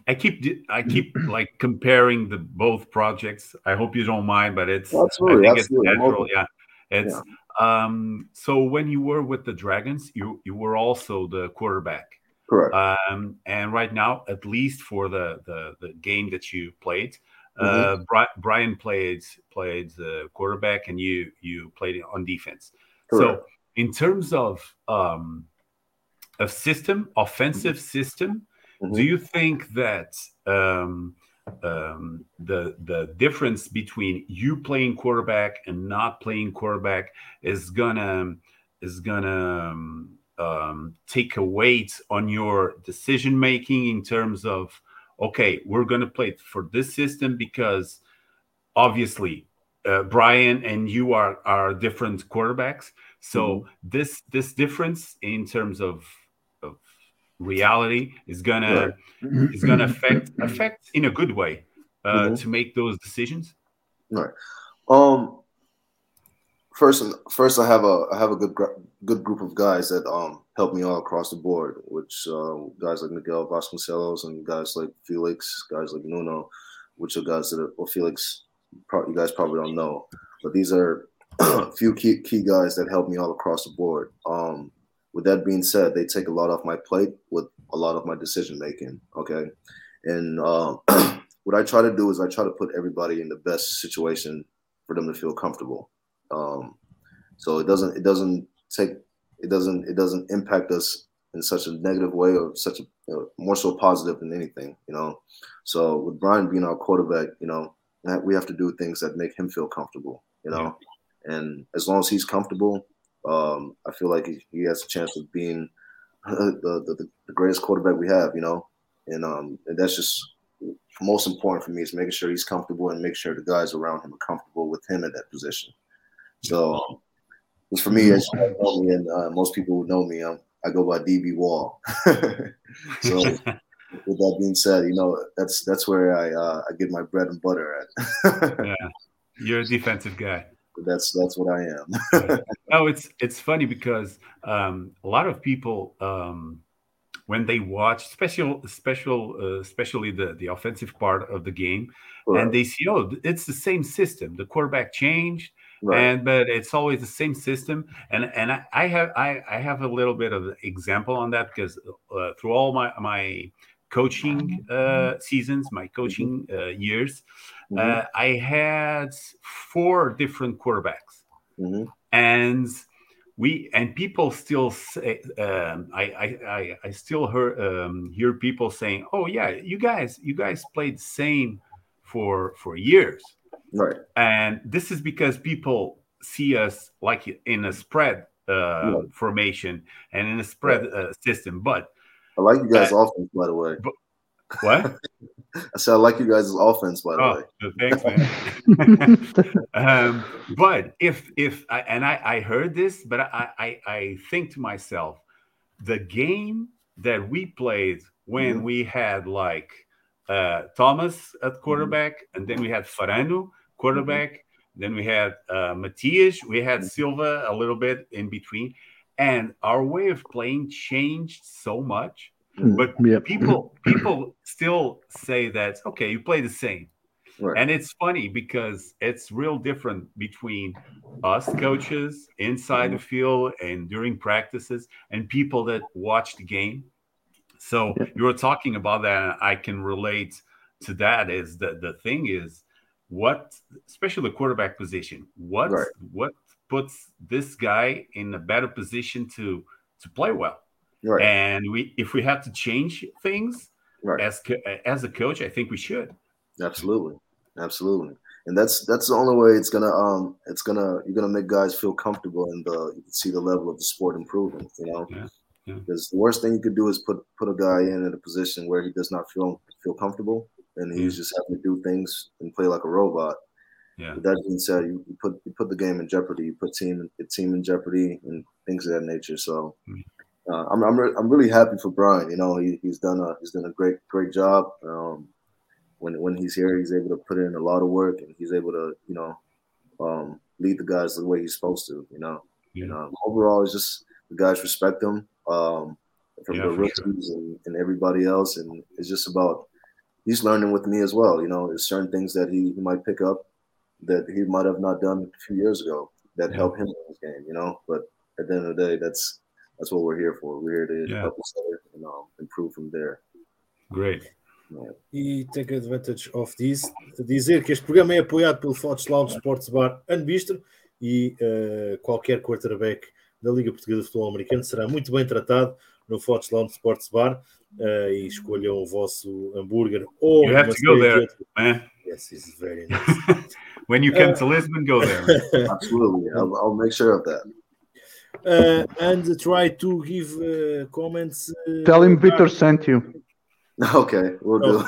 I keep, I keep like comparing the both projects. I hope you don't mind, but it's, absolutely, I think absolutely. it's natural. Yeah. It's, yeah. um, so when you were with the Dragons, you, you were also the quarterback. Correct. Um, and right now, at least for the the, the game that you played, uh, mm-hmm. Brian played played the quarterback, and you you played on defense. Correct. So, in terms of um, a system, offensive mm-hmm. system, mm-hmm. do you think that um, um, the the difference between you playing quarterback and not playing quarterback is gonna is gonna um, um, take a weight on your decision making in terms of okay we're gonna play it for this system because obviously uh, Brian and you are are different quarterbacks so mm-hmm. this this difference in terms of of reality is gonna right. is gonna affect affect in a good way uh, mm-hmm. to make those decisions? Right. Um. First, first, I have a I have a good good group of guys that um help me all across the board, which uh, guys like Miguel Vasconcelos and guys like Felix, guys like Nuno, which are guys that are well Felix, you guys probably don't know, but these are a few key key guys that help me all across the board. Um, with that being said, they take a lot off my plate with a lot of my decision making. Okay, and uh, what I try to do is I try to put everybody in the best situation for them to feel comfortable. Um, so it doesn't it doesn't take it doesn't it doesn't impact us in such a negative way or such a you know, more so positive than anything, you know. So with Brian being our quarterback, you know, we have to do things that make him feel comfortable, you know. Yeah. And as long as he's comfortable, um, I feel like he, he, has a chance of being the, the, the greatest quarterback we have, you know. And um, and that's just most important for me is making sure he's comfortable and make sure the guys around him are comfortable with him in that position. So, for me, as you know me, and uh, most people who know me, I'm, I go by DB Wall. so, with that being said, you know that's that's where I uh, I get my bread and butter at. yeah, you're a defensive guy. That's that's what I am. no, it's it's funny because um, a lot of people. Um, when they watch special special uh, especially the the offensive part of the game right. and they see oh it's the same system the quarterback changed right. and but it's always the same system and and I, I, have I, I have a little bit of example on that because uh, through all my my coaching uh, seasons my coaching mm-hmm. uh, years mm-hmm. Uh, I had four different quarterbacks mm-hmm. and we and people still say um, I, I I still hear um, hear people saying, "Oh yeah, you guys you guys played the same for for years." Right. And this is because people see us like in a spread uh, formation and in a spread uh, system. But I like you guys' uh, offense, by the way. But, what? I said I like you guys' offense, by the oh, way. Thanks, man. um, but if if I, and I, I heard this, but I, I I think to myself, the game that we played when mm-hmm. we had like uh, Thomas at mm-hmm. quarterback, and then we had Farano quarterback, mm-hmm. then we had uh, Matias, we had mm-hmm. Silva a little bit in between, and our way of playing changed so much but people people still say that okay, you play the same. Right. And it's funny because it's real different between us coaches inside the field and during practices and people that watch the game. So yep. you were talking about that, and I can relate to that. Is that the thing is what, especially the quarterback position, what right. what puts this guy in a better position to to play well? Right. And we, if we have to change things right. as as a coach, I think we should. Absolutely, absolutely, and that's that's the only way it's gonna um it's gonna you're gonna make guys feel comfortable and uh, you can see the level of the sport improving. You know. Yeah. Because the worst thing you could do is put put a guy in in a position where he does not feel feel comfortable, and he's just having to do things and play like a robot. Yeah. With that being said, you, you, put you put the game in jeopardy. You put team the team in jeopardy and things of that nature. So, mm-hmm uh, I'm I'm, re- I'm really happy for Brian. You know, he, he's done a he's done a great great job. Um, when when he's here, he's able to put in a lot of work, and he's able to you know um, lead the guys the way he's supposed to. You know, yeah. and um, overall, it's just the guys respect him um, from yeah, the rookies sure. and, and everybody else, and it's just about he's learning with me as well. You know, there's certain things that he, he might pick up that he might have not done a few years ago that yeah. help him in his game. You know, but at the end of the day, that's that's what we're here for. We're here to yeah. help each other and um, improve from there. Great. E take advantage of this, dizer que este programa é apoiado pelo Fox Lounge Sports Bar and Bistro e uh, qualquer quarterback da Liga Portuguesa de Futebol Americano será muito bem tratado no Fox Lounge Sports Bar uh, e escolham o vosso hambúrguer ou you have to go there, man. Yes, it's very nice. When you come uh, to Lisbon, go there. Absolutely, I'll, I'll, make sure of that. Uh, and try to give uh, comments. Uh, Tell him Peter sent you. Ok, we'll do.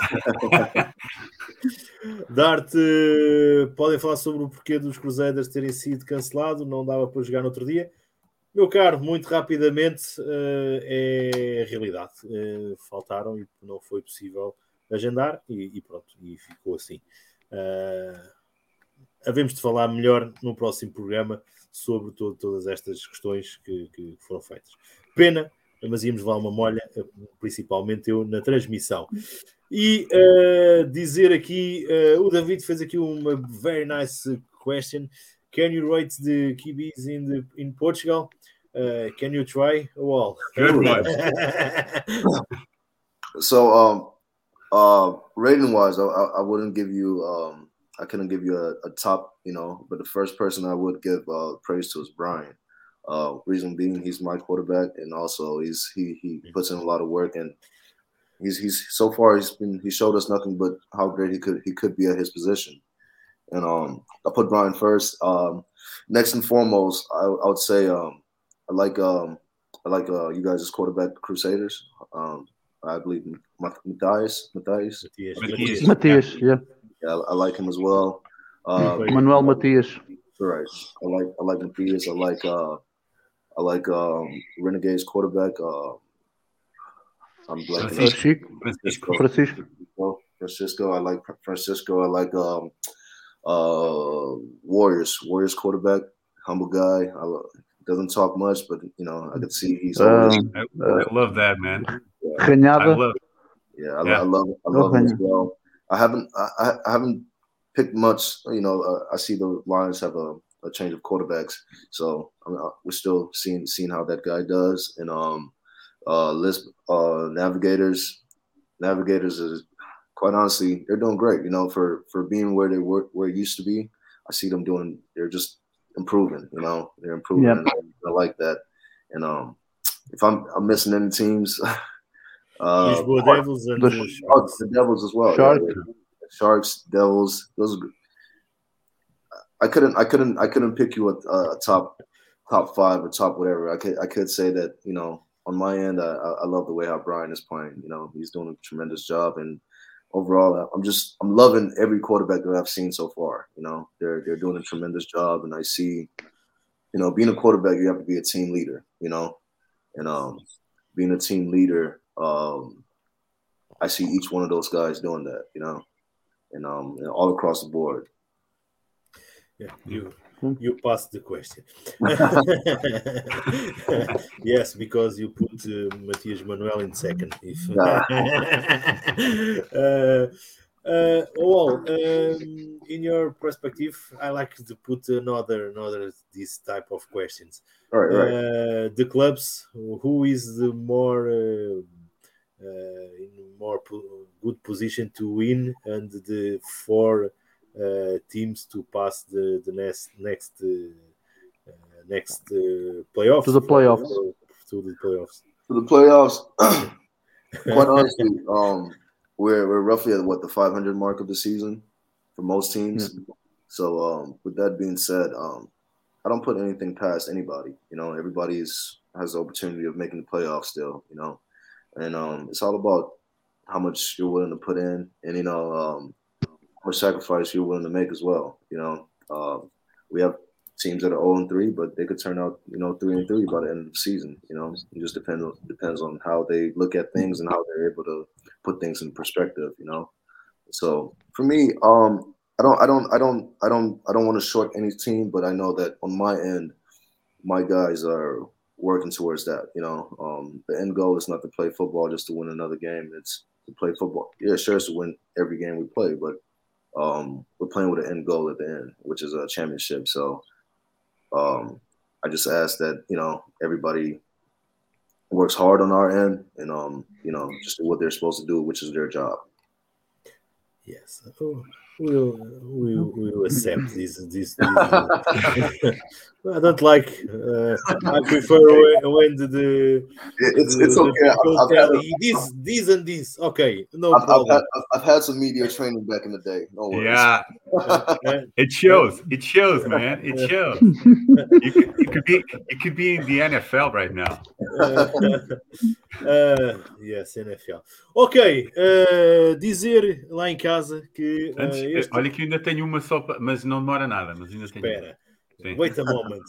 Dart, podem falar sobre o porquê dos Crusaders terem sido cancelados, não dava para jogar no outro dia. Meu caro, muito rapidamente uh, é realidade. Uh, faltaram e não foi possível agendar e, e pronto, e ficou assim. Uh, havemos de falar melhor no próximo programa sobre todas estas questões que, que, foram feitas. Pena, mas íamos levar uma molha, principalmente eu, na transmissão. E uh, dizer aqui, uh, o David fez aqui uma very nice question. Can you rate the QBs in, the, in Portugal? Uh, can you try Awal? Good one. so, um, uh, rating wise, I, I, wouldn't give you, um, I couldn't give you a, a, top, you know, but the first person I would give uh, praise to is Brian. Uh, reason being, he's my quarterback, and also he's he he puts in a lot of work, and he's he's so far he's been he showed us nothing but how great he could he could be at his position. And um, I put Brian first. Um, next and foremost, I, I would say um, I like um I like uh you guys' as quarterback Crusaders. Um I believe Matthias Matthias Matthias, Matthias yeah. Yeah, I, I, like him as well. Uh, Manuel Matthias. Right. I like I like Matthias. I like uh I like um Renegades quarterback uh I'm like Francisco. Francisco. Francisco. I like Francisco. I like um uh Warriors. Warriors quarterback, humble guy. I love doesn't talk much, but you know, I could see he's. Um, I, I, love that man. Yeah, I love, yeah, I, yeah. I love, I love him as well. I haven't, I, I haven't picked much. You know, uh, I see the Lions have a, a change of quarterbacks, so uh, we're still seeing seeing how that guy does. And um, uh, Lisp, uh, Navigators, Navigators is quite honestly they're doing great. You know, for for being where they were where it used to be, I see them doing. They're just improving. You know, they're improving. Yep. I like that. And um, if I'm I'm missing any teams, uh, the Devils and the, the, Sharks, the Devils as well. Sharks, yeah. Sharks Devils. Those. I couldn't. I couldn't. I couldn't pick you a, a, top top five or top whatever. I could. I could say that you know on my end, I, I love the way how Brian is playing. You know, he's doing a tremendous job and overall, I'm just I'm loving every quarterback that I've seen so far. You know, they're they're doing a tremendous job, and I see, you know, being a quarterback, you have to be a team leader. You know, and um, being a team leader, um, I see each one of those guys doing that. You know, and um, and all across the board. Yeah, you you passed the question. yes, because you put uh, Matias Manuel in second. If uh, uh, well, um, in your perspective, I like to put another another this type of questions. All right, right. Uh, the clubs, who is the more uh, uh, in more po- good position to win, and the four uh, teams to pass the the next next uh, uh, next playoffs to the playoffs to the playoffs to the playoffs. Quite honestly, um, we're we're roughly at what the 500 mark of the season for most teams. Yeah. So, um, with that being said, um, I don't put anything past anybody. You know, everybody is, has the opportunity of making the playoffs still. You know, and um, it's all about how much you're willing to put in, and you know, um, or sacrifice you're willing to make as well. You know, uh, we have teams that are 0 and 3, but they could turn out, you know, 3 and 3 by the end of the season. You know, it just depends on, depends on how they look at things and how they're able to put things in perspective. You know, so for me, um, I don't, I don't, I don't, I don't, I don't want to short any team, but I know that on my end, my guys are working towards that. You know, um, the end goal is not to play football just to win another game. It's to play football. Yeah, sure, it's to win every game we play, but um, we're playing with an end goal at the end, which is a championship. So um, I just ask that you know everybody works hard on our end, and um, you know, just do what they're supposed to do, which is their job. Yes. Oh, we'll we'll, we'll accept this. This. this uh, I don't like. Uh, I prefer when, the, the it's it's okay. I've, I've had, this this and this. Okay, no I've, problem. I've had, I've had, some media training back in the day. No worries. Yeah, it shows. It shows, man. It shows. you, could, you could be you could be in the NFL right now. uh, yes, NFL. Ok, uh, dizer lá em casa que. Uh, Antes, este... Olha que ainda tenho uma só, mas não demora nada. Mas ainda tenho. Espera. Sim. Wait a moment.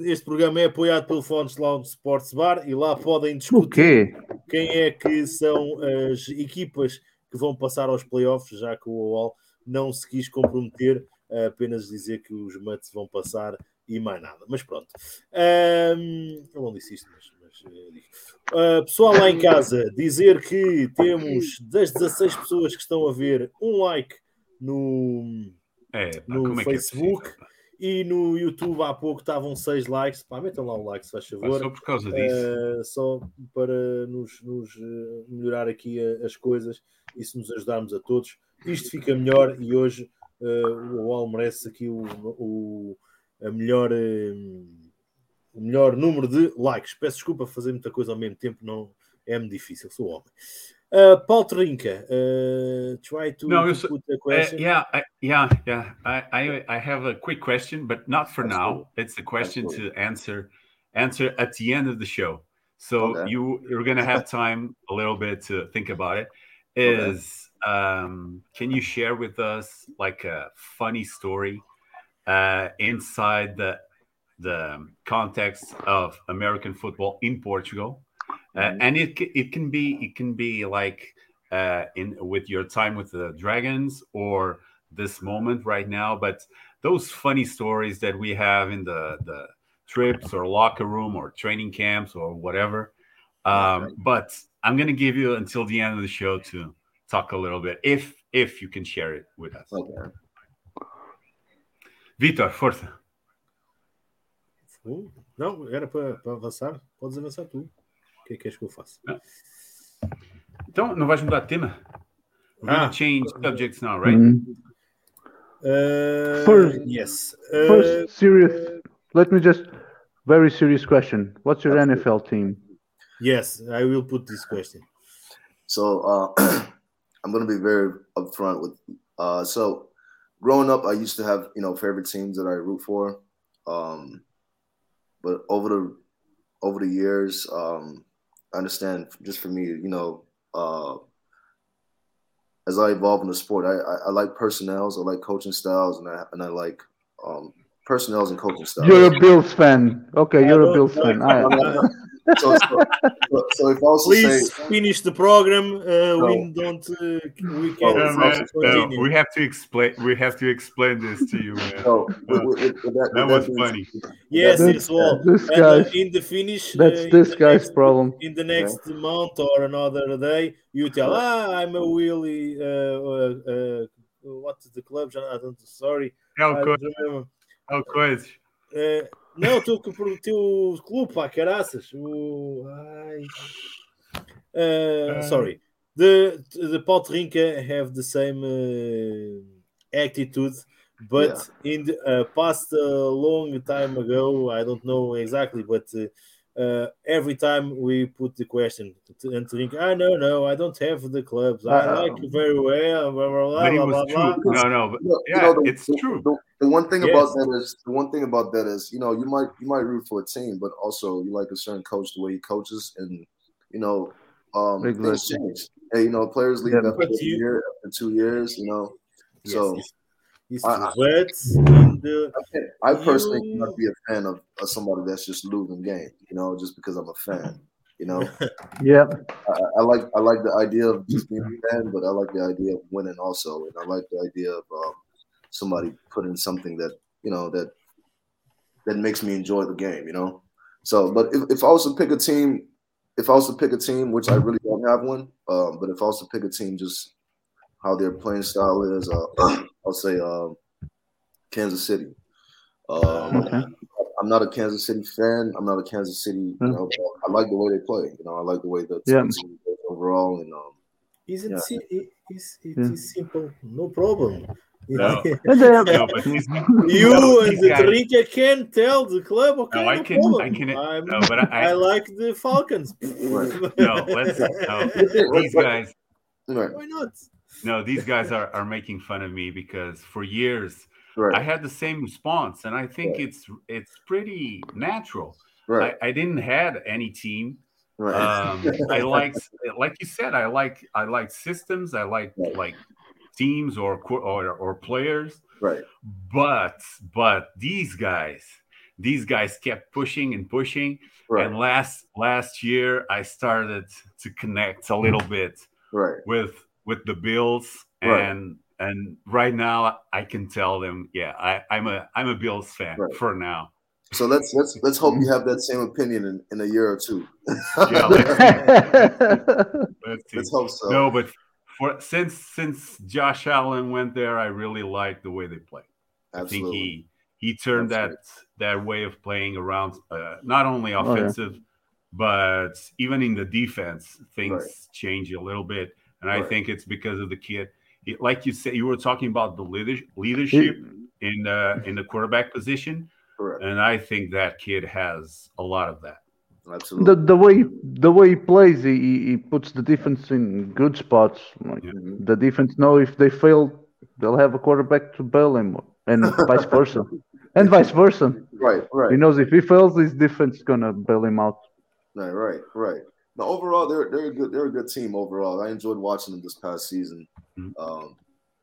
Este programa é apoiado pelo Fontes Lounge Sports Bar e lá podem discutir quem é que são as equipas que vão passar aos playoffs, já que o OL não se quis comprometer, apenas dizer que os Mets vão passar e mais nada. Mas pronto. Um, eu não disse isto, mas. mas uh, pessoal lá em casa, dizer que temos das 16 pessoas que estão a ver um like no, é, no é Facebook. É e no YouTube há pouco estavam 6 likes. Pá, metam lá um like, se faz favor. só por causa disso. Uh, só para nos, nos uh, melhorar aqui a, as coisas e se nos ajudarmos a todos. Isto fica melhor e hoje uh, o UOL merece aqui o, o, a melhor, o melhor número de likes. Peço desculpa fazer muita coisa ao mesmo tempo, não é-me difícil, sou homem. Uh, Paul Trinca, uh, try to, no, to put the question. Uh, yeah, I, yeah, yeah. I, I, I have a quick question, but not for That's now. Cool. It's a question to answer answer at the end of the show. So okay. you you're gonna have time a little bit to think about it. Is okay. um, can you share with us like a funny story uh, inside the the context of American football in Portugal? Uh, and it it can be it can be like uh, in with your time with the dragons or this moment right now but those funny stories that we have in the the trips or locker room or training camps or whatever um, but i'm going to give you until the end of the show to talk a little bit if if you can share it with us. Okay. vitor força não era para avançar podes avançar tu que é que queres que eu faça? Então, não vais mudar de tema? We're ah. change subjects now, right? Mm. Uh, first, yes. Uh, first, serious. Let me just very serious question. What's your NFL team? Yes, I will put this question. So uh, I'm going to be very upfront with. Uh, so growing up, I used to have you know favorite teams that I root for, um, but over the over the years, um, I understand just for me, you know, uh, as I evolve in the sport, I, I, I, like personnels, I like coaching styles, and I and I like um, personnels and coaching styles. You're a Bills fan, okay? You're a Bills fan. I, so, so, so, if I was please say, finish the program, uh, no. we don't uh, we can no, man, no, we have to explain. We have to explain this to you, man. No, that, that, was funny. Yes, it's well. This guy, uh, in the finish. That's uh, this guy's next, problem. In the next yeah. month or another day, you tell, ah, I'm a Willie. Uh, uh, what's the club? I don't. Sorry, é o coisa. É o coisa. Não, tu que pro teu clube, pá, caraças. O... Ai. Uh, sorry. The the Potrinka have the same uh, attitude, but yeah. in the uh, past a long time ago, I don't know exactly, but uh, uh, every time we put the question and think, I ah, no, no, I don't have the clubs. I uh, like you very well. Blah, blah, blah, blah, blah, blah. No, no, but yeah, you know, the, it's the, true. The, the one thing yes. about that is the one thing about that is you know you might you might root for a team, but also you like a certain coach the way he coaches, and you know um, things change. Hey, you know players leave yeah, after a year, after two years. You know, yes, so. Yes. I, the, I, personally you... cannot be a fan of, of, somebody that's just losing games, you know, just because I'm a fan. You know, yeah. I, I, like I like the idea of just being a fan, but I like the idea of winning also, and I like the idea of um, somebody putting something that you know that that makes me enjoy the game. You know, so but if, if I was to pick a team, if I was to pick a team, which I really don't have one, um, but if I was to pick a team, just how their playing style is, uh, I'll say um, Kansas City. Um, okay. I'm not a Kansas City fan. I'm not a Kansas City. You know, I like the way they play. You know, I like the way the Yeah. team plays overall. And um, Isn't Yeah. si- it, it's, it Yeah. is simple, no problem. No. And they have, No, but you No, and these the guys- Trinca can tell the club, okay, No, no, I can- problem. I can- I'm- no, but I- I like the Falcons. no, let's no, these guys. right, Why not? No, these guys are, are making fun of me because for years I had the same response, and I think Right. it's it's pretty natural. right, I, I didn't had any team. right. Um, I like, like you said, I like I like systems. I like Right. like teams or or or players. right, But but these guys, these guys kept pushing and pushing. right, And last last year, I started to connect a little bit right. with with the Bills, Right. and and right now I can tell them, yeah, I, I'm a I'm a Bills fan Right. for now. So let's let's let's hope you have that same opinion in, in a year or two. Yeah, let's, let's let's hope so. No, but for since since Josh Allen went there, I really like the way they play. I think he he turned that that way of playing around, uh, not only yeah. offensive, but even in the defense, things Right. change a little bit. And I think it's because of the kid. It- like you said, you were talking about the leadership in the in the quarterback position, Correct. and I think that kid has a lot of that. Absolutely. the the way the way he plays, he, he- he puts the defense in good spots. Like Yeah. The defense know if they fail, they'll have a quarterback to bail him, and vice versa, and vice versa. Right, right. He knows if he fails, his defense is gonna bail him out. Right, right, right. Now, overall, they're they're a good they're a good team overall. I enjoyed watching them this past season. Mhm. Um,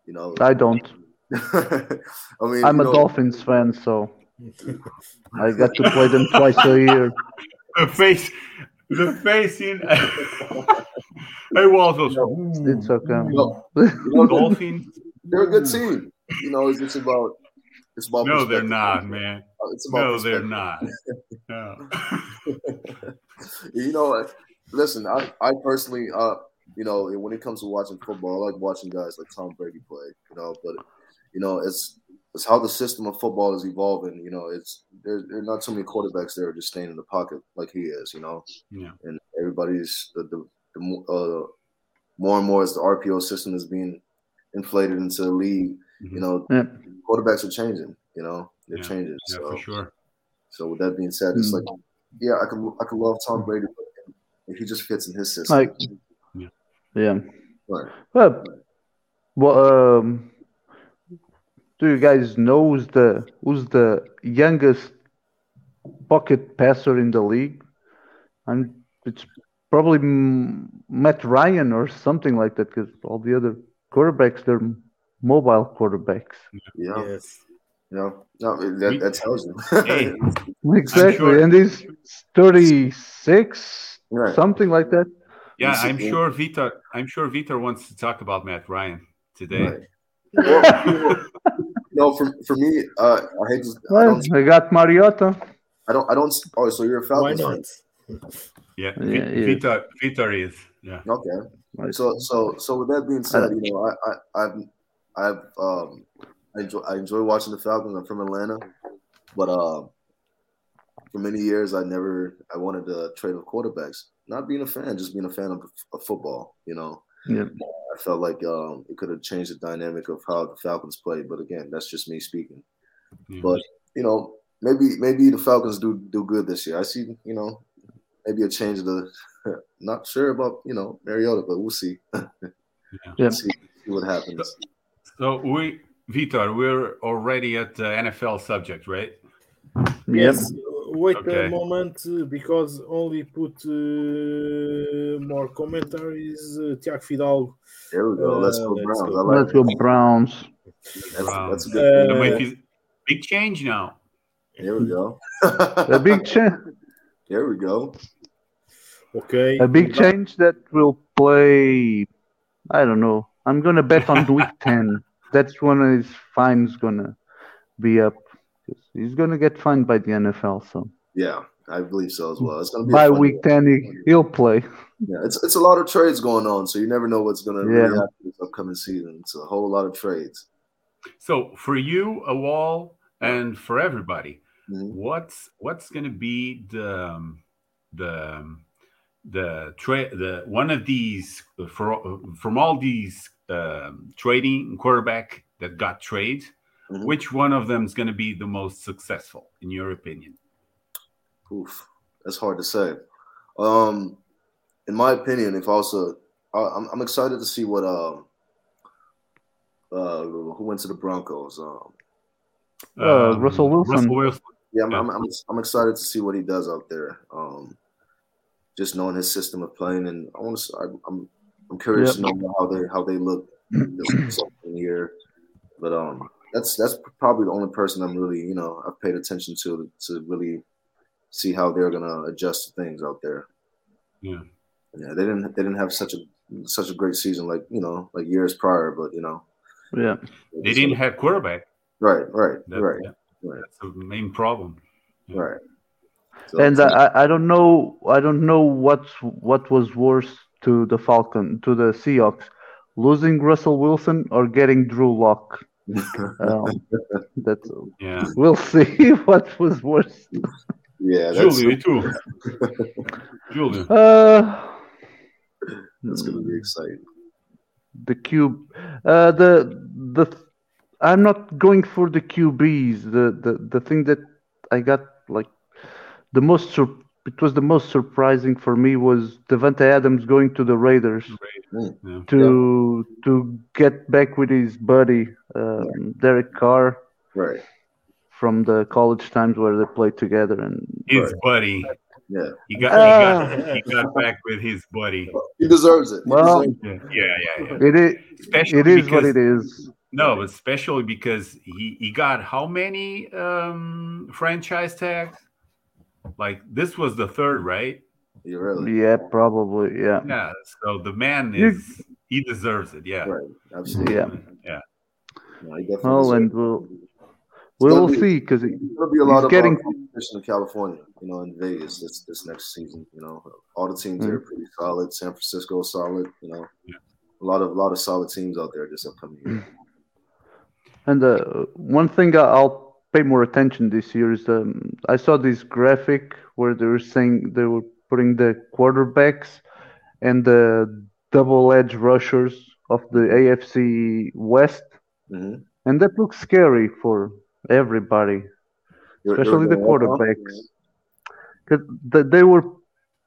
you know, I don't. I mean, I'm a know, Dolphins fan, so I got to play them twice a year. The face, the face in. hey, Walters. It's okay. you know, Dolphins? they're a good team. You know, it's just about it's about No, they're not, man. It's about No, they're not. No. you know, listen, I, I personally, uh, you know, when it comes to watching football, I like watching guys like Tom Brady play. You know, but you know, it's it's how the system of football is evolving. You know, it's there, there are not too many quarterbacks that are just staying in the pocket like he is. You know, Yeah. and everybody's the the, the uh, more and more as the RPO system is being inflated into the league. You know, Yeah. quarterbacks are changing. You know, they're Yeah. changing. Yeah, so, for sure. so with that being said, it's Mm. like, yeah, I can I can love Tom Brady, but if he just fits in his system, Like, yeah. right. Well, well, um, do you guys know who's the who's the youngest pocket passer in the league? And it's probably Matt Ryan or something like that, because all the other quarterbacks they're mobile quarterbacks. Yeah, Yes. you no, that, that tells you. Exactly, sure- and he's thirty-six, right. something like that. Yeah, Is I'm sure Vitor. I'm sure Vitor wants to talk about Matt Ryan today. right. Well, you know, you know, for for me, uh, I hate to, I Well, don't, I got Mariota. I don't, I don't. Oh, so you're a Why Falcons fan? not? Yeah, Yeah, Vi- yeah. Vitor. Vitor is. Yeah. Okay. Right. So so so with that being said, you know, I I I've I've um I enjoy I enjoy watching the Falcons. I'm from Atlanta, but uh, for many years I never I wanted to trade with quarterbacks. Not being a fan, just being a fan of, of football. You know, Yeah. I felt like um it could have changed the dynamic of how the Falcons played. But again, that's just me speaking. Yeah. But you know, maybe maybe the Falcons do do good this year. I see, you know, maybe a change of the. Not sure about you know Mariota, but we'll see. Yeah. see, see what happens. So we, Vitor, we're already at the NFL subject, right? Yes. Wait Okay. a moment, uh, because only put uh, more commentaries. Uh, Tiago Fidalgo. There we go. Let's Uh, go let's Browns. go. Like Let's go that. Browns. That's, that's a Uh, good. The Memphis- big change now. There we go. A big change. There we go. Okay. A big change that will play. I don't know. I'm gonna bet on week ten. That's when his fine's gonna be up. 'Cause He's gonna get fined by the NFL. So Yeah, I believe so as well. It's gonna be by week ten, he, he'll play. Yeah, it's it's a lot of trades going on, so you never know what's gonna really Yeah. happen this upcoming season. It's a whole lot of trades. So for you, Awal, and for everybody, mm-hmm. what's what's going to be the um, the um, the trade the one of these for from all these um, trading quarterback that got trade, mm-hmm. which one of them is going to be the most successful in your opinion? Oof, that's hard to say. Um, in my opinion, if also I'm, I'm excited to see what um uh, who went to the Broncos. Um, uh, Russell Wilson. Russell Wilson. Yeah, I'm, I'm, I'm, I'm, excited to see what he does out there. Um, just knowing his system of playing, and I want to. I, I'm I'm curious yep. to know how they how they look this year. But um, that's that's probably the only person I'm really you know I've paid attention to to really see how they're gonna adjust to things out there. Yeah, yeah. They didn't they didn't have such a such a great season like you know like years prior, but you know yeah. They didn't have quarterback. Right, right, that, right, right. That's the main problem. Yeah. Right. So and I, I don't know I don't know what what was worse to the Falcon to the Seahawks, losing Russell Wilson or getting Drew Lock. Um, that's yeah. We'll see what was worse. Yeah, that's Julie too. Julie. Uh, that's gonna be exciting the cube. Uh, the the I'm not going for the QBs. The the the thing that I got like the most sur- it was the most surprising for me was Davante Adams going to the Raiders yeah. to yeah. to get back with his buddy um, Derek Carr. Right. From the college times where they played together and his right. buddy yeah, he got, uh, he got he got back with his buddy. He deserves it. He well, deserves it. yeah, yeah, yeah. It is. Especially it is because, what it is. No, especially because he he got how many um franchise tags? Like this was the third, right? You really? Yeah, probably. Yeah. Yeah. So the man is he deserves it. Yeah. Right. Absolutely. Yeah. Yeah. No, well, and we'll we'll be, see because it'll be a lot of getting competition in California, you know, in Vegas this this next season. You know, all the teams mm-hmm. are pretty solid. San Francisco solid. You know, yeah. a lot of a lot of solid teams out there this upcoming year. And uh, one thing I'll pay more attention this year is um, I saw this graphic where they were saying they were putting the quarterbacks and the double edge rushers of the AFC West. Mm-hmm. And that looks scary for everybody, especially the quarterbacks, because they were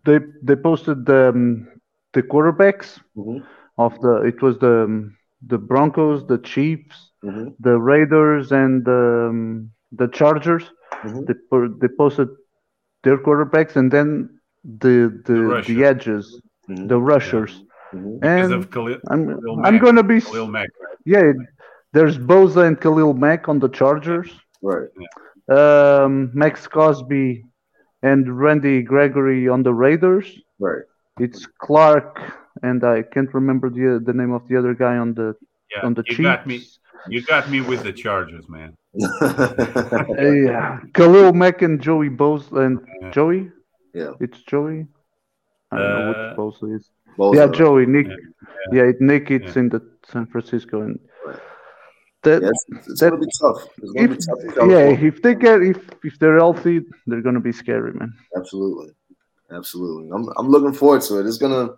they they posted the um, the quarterbacks mm-hmm. of the it was the um, the Broncos, the Chiefs, mm-hmm. the Raiders, and the um, the Chargers. Mm-hmm. They they posted their quarterbacks and then the the the, the edges, mm-hmm. the rushers. Mm-hmm. And Khalil, I'm Khalil I'm gonna be Mack, right? yeah there's Bosa and Khalil Mack on the Chargers. Right. Um, Maxx Crosby and Randy Gregory on the Raiders. Right. It's Clark and I can't remember the the name of the other guy on the yeah, on the you Chiefs. Got me, you got me with the Chargers, man. Yeah, Khalil Mack and Joey Bosa and yeah. Joey. Yeah, it's Joey. I don't uh, know which uh, Bosa is. Bosa. Yeah, Joey. Nick. Yeah, yeah. Nick. It's in the San Francisco and that, yes, it's that, gonna be tough. Gonna if, be tough yeah, if they get if if they're healthy, they're gonna be scary, man. Absolutely, absolutely. I'm I'm looking forward to it. It's gonna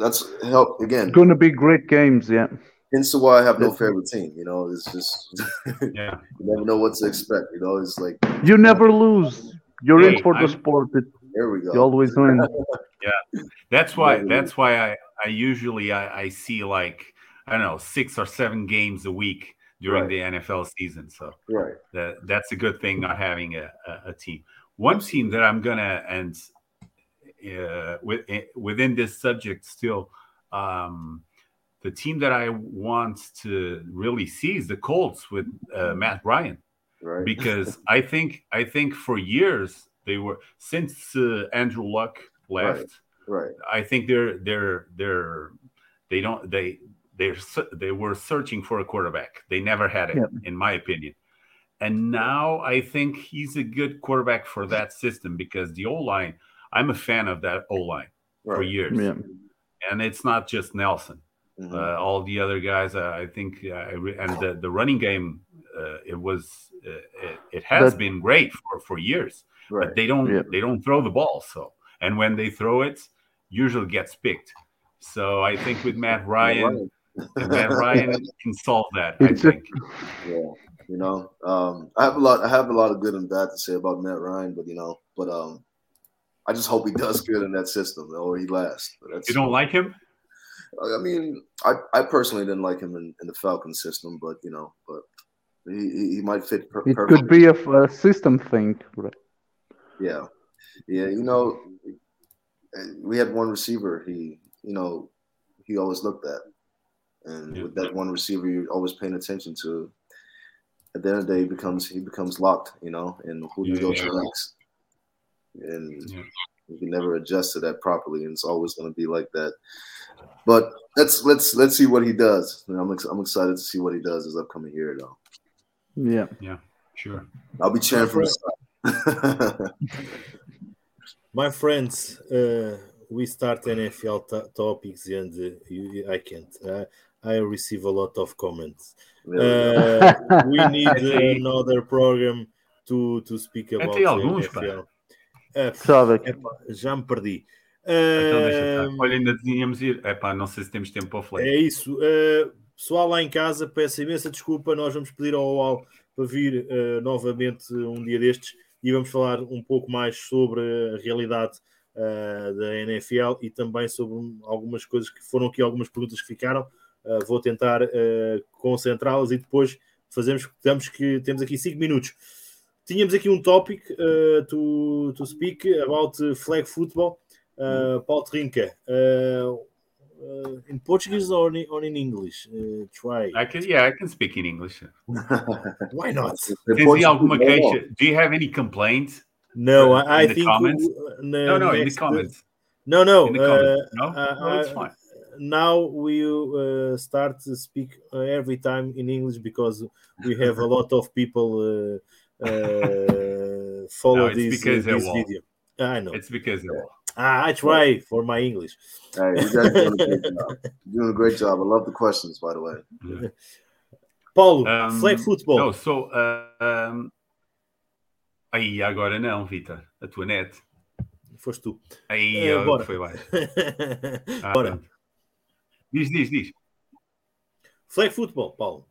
that's help again. It's Gonna be great games, yeah. Hence why I have no favorite team. You know, it's just yeah. you never know what to expect. You know, it's like you never lose. You're hey, in for I'm, the sport. It, there we go. You always win. yeah, that's why. That's why I I usually I, I see like I don't know six or seven games a week during right. the NFL season. So right. that that's a good thing not having a, a, a team. One team that I'm gonna and uh, with, eh, within this subject still, um, the team that I want to really see is the Colts with uh, Matt Ryan, right. because I think I think for years they were since uh, Andrew Luck left. Right. right. I think they're they're they're they don't they they they were searching for a quarterback. They never had it, yep. in my opinion. And now I think he's a good quarterback for that system because the O line. I'm a fan of that O line right. for years, yeah. and it's not just Nelson. Mm-hmm. Uh, all the other guys, uh, I think, uh, and the, the running game uh, it was uh, it, it, has but, been great for for years. Right. But they don't yeah. they don't throw the ball. So and when they throw it, usually gets picked. So I think with Matt Ryan, Matt Ryan can solve that. I think. Yeah, you know, um, I have a lot. I have a lot of good and bad to say about Matt Ryan, but you know, but um, I just hope he does good in that system or he lasts. you don't like him? I mean, I, I personally didn't like him in, in the Falcon system, but you know, but he, he might fit. Per- it could be a, a, system thing, right? Yeah, yeah. You know, we had one receiver. He, you know, he always looked at, and yeah. with that one receiver, you're always paying attention to. At the end of the day, he becomes he becomes locked, you know, and who do you go to next? And you can never adjust to that properly, and it's always going to be like that. But let's let's let's see what he does. I'm ex- I'm excited to see what he does this upcoming year, though. Yeah, yeah, sure. I'll be cheering for him. My friends, uh, we start NFL t- topics, and uh, you, I can't. Uh, I receive a lot of comments. Uh, we need another program to to speak about NFL. Uh, já me perdi. Então deixa Olha, ainda tínhamos ir. Epá, não sei se temos tempo para o flare. É isso. Uh, pessoal lá em casa, peço imensa desculpa. Nós vamos pedir ao UAL para vir uh, novamente um dia destes e vamos falar um pouco mais sobre a realidade uh, da NFL e também sobre algumas coisas que foram aqui, algumas perguntas que ficaram. Uh, vou tentar concentrá-las e depois fazemos. Temos, que, temos aqui 5 minutos. Tínhamos aqui um topic to, to speak about flag football. Uh, Paul Trinca, uh, uh, in Portuguese or in, or in English? Uh, try. I can, yeah, I can speak in English. Why not? Do you have any complaints? No, I, I think. Comments? no, no, in the comments. No, no. In the comments. no, no it's fine. Now we uh, start to speak uh, every time in English because we have a lot of people follow no, this, this video. I know. It's because Ah, I try for my English. Right, you guys doing a great job. doing a great job. I love the questions, by the way. Yeah. Paulo, um, flag football. No, so, uh, um, aí agora não, Vitor, a tua net. Foste tu. Aí uh, bora. foi lá. ah, bora. Diz, diz, diz. Flag football, Paulo.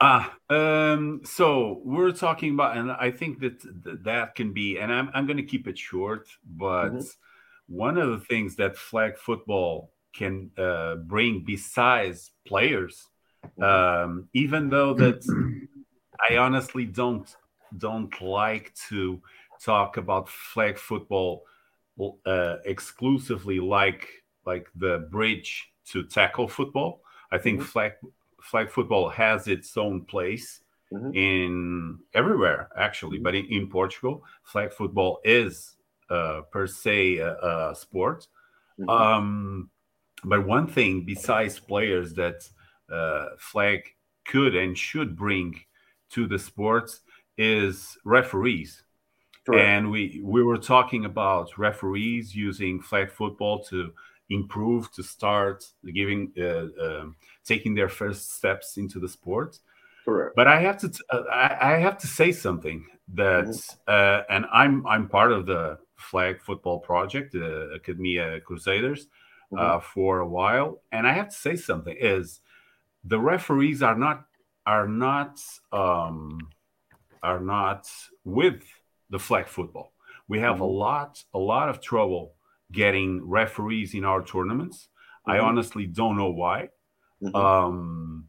Ah, um, so we're talking about, and I think that that can be, and I'm, I'm going to keep it short, but mm-hmm. one of the things that flag football can uh, bring besides players, mm-hmm. um, even though that I honestly don't don't like to talk about flag football uh, exclusively like like the bridge to tackle football. I think mm-hmm. flag flag football has its own place mm-hmm. in everywhere actually but in, in, portugal flag football is uh, per se a, a sport mm-hmm. um, but one thing besides players that uh, flag could and should bring to the sports is referees Correct. and we we were talking about referees using flag football to improve to start giving uh, uh, taking their first steps into the sport Correct. but i have to uh, I, I, have to say something that mm-hmm. and i'm i'm part of the flag football project the academia crusaders uh, mm-hmm. for a while and i have to say something is the referees are not are not um, are not with the flag football we have mm-hmm. a lot a lot of trouble getting referees in our tournaments. Mm-hmm. I honestly don't know why. Mm-hmm. Um,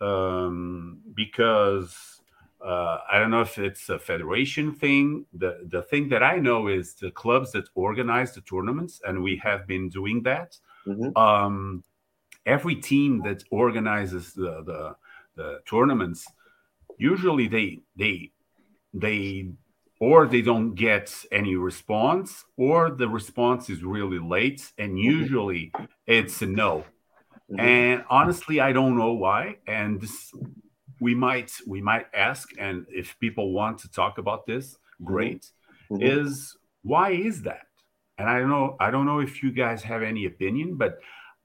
um, because uh, I don't know if it's a federation thing. The the thing that I know is the clubs that organize the tournaments, and we have been doing that. Mm-hmm. Um, every team that organizes the, the the tournaments, usually they they they or they don't get any response, or the response is really late, and mm-hmm. usually it's a no. Mm-hmm. And honestly, I don't know why. And this, we might we might ask, and if people want to talk about this, mm-hmm. great. Mm-hmm. Is why is that? And I don't know. I don't know if you guys have any opinion, but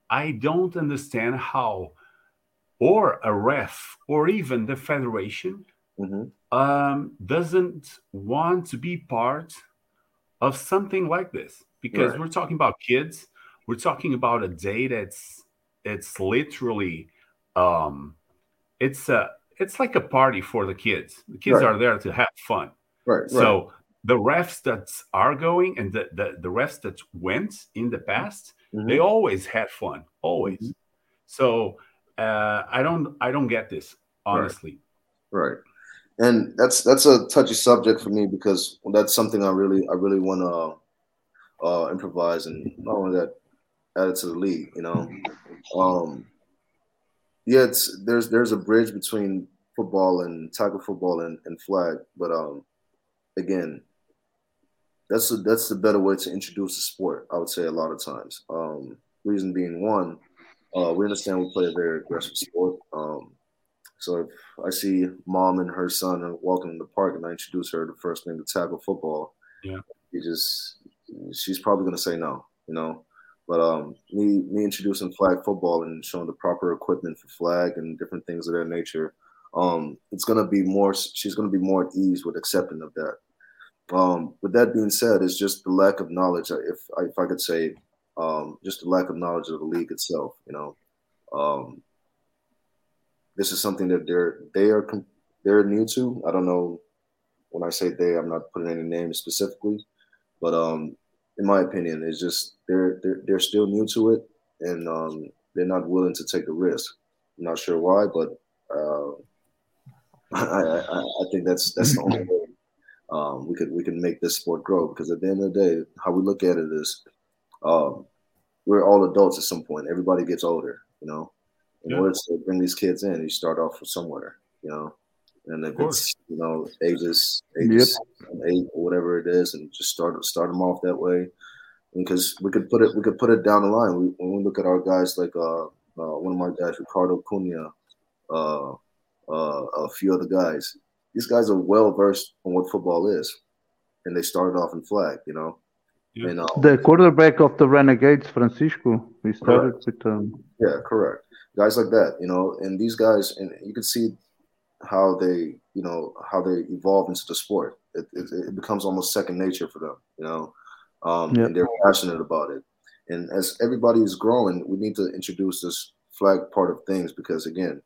I don't understand how or a ref or even the federation mm-hmm. Um, doesn't want to be part of something like this because right. we're talking about kids we're talking about a day that's it's literally um it's a it's like a party for the kids the kids right. are there to have fun right so the refs that are going and the, the, the refs that went in the past mm-hmm. they always had fun always mm-hmm. so uh, i don't i don't get this honestly right. right and that's that's a touchy subject for me because that's something i really i really want to uh, improvise and not only that add it to the league you know um yeah it's there's there's a bridge between football and tackle football and, and flag but um again that's a, that's the better way to introduce the sport. I would say a lot of times. Um, reason being one, uh, we understand we play a very aggressive sport. Um, so if I see mom and her son walking in the park and I introduce her the first thing to tackle football, yeah, you just she's probably gonna say no, you know. But um, me me introducing flag football and showing the proper equipment for flag and different things of that nature, um, it's gonna be more. She's gonna be more at ease with accepting of that. Um, with that being said, it's just the lack of knowledge. If if I could say, um, just the lack of knowledge of the league itself. You know, um, this is something that they're they are they're new to. I don't know. When I say they, I'm not putting any names specifically, but um, in my opinion, it's just they're they're they're still new to it, and um, they're not willing to take the risk. I'm not sure why, but uh, I, I I think that's that's the only way um, we could we can make this sport grow because at the end of the day, how we look at it is um, we're all adults at some point. Everybody gets older, you know. In yeah. order to bring these kids in, you start off from somewhere, you know. And if it's you know ages ages yep. eight or whatever it is, and just start start them off that way, because we could put it we could put it down the line. We, when we look at our guys like uh, uh, one of my guys, Ricardo Cunha, uh, uh, a few other guys, these guys are well versed on what football is, and they started off in flag, you know. Yeah. And, um, the quarterback of the Renegades, Francisco, he started correct. with. Um... Yeah, correct. Guys like that, you know, and these guys, and you can see how they, you know, how they evolve into the sport. It, it, it becomes almost second nature for them, you know, um, yep. and they're passionate about it. And as everybody is growing, we need to introduce this flag part of things because, again,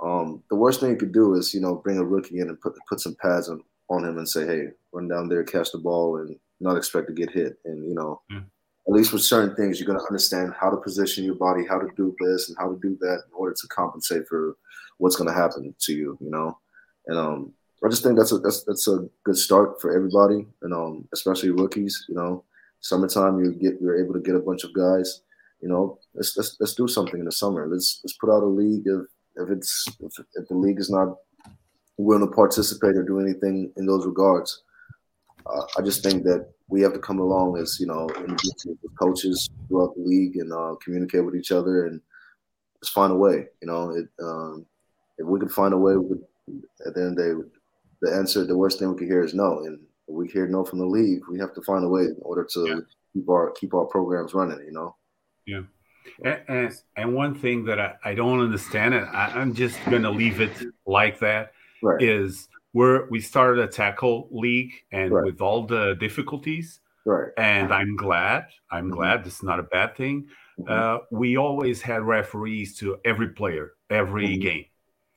um, the worst thing you could do is, you know, bring a rookie in and put put some pads on, on him and say, hey, run down there, catch the ball, and not expect to get hit. And you know, mm. At least with certain things, you're going to understand how to position your body, how to do this, and how to do that in order to compensate for what's going to happen to you. You know, and um, I just think that's a that's that's a good start for everybody, and um, especially rookies. You know, summertime you get you're able to get a bunch of guys. You know, let's let's let's do something in the summer. Let's let's put out a league If, if it's if, if the league is not willing to participate or do anything in those regards, uh, I just think that we have to come along as you know coaches throughout the league and uh, communicate with each other and just find a way. You know, it, um, if we could find a way, at the end of the day, the answer, the worst thing we could hear is no, and we hear no from the league. We have to find a way in order to yeah. keep our keep our programs running. You know. Yeah. And, and, and one thing that I, I don't understand, and I, am just going to leave it like that, right. is where we started a tackle league and right. with all the difficulties. Right. And I'm glad. I'm mm-hmm. glad. This is not a bad thing. Mm-hmm. Uh, we always had referees to every player, every mm-hmm. game.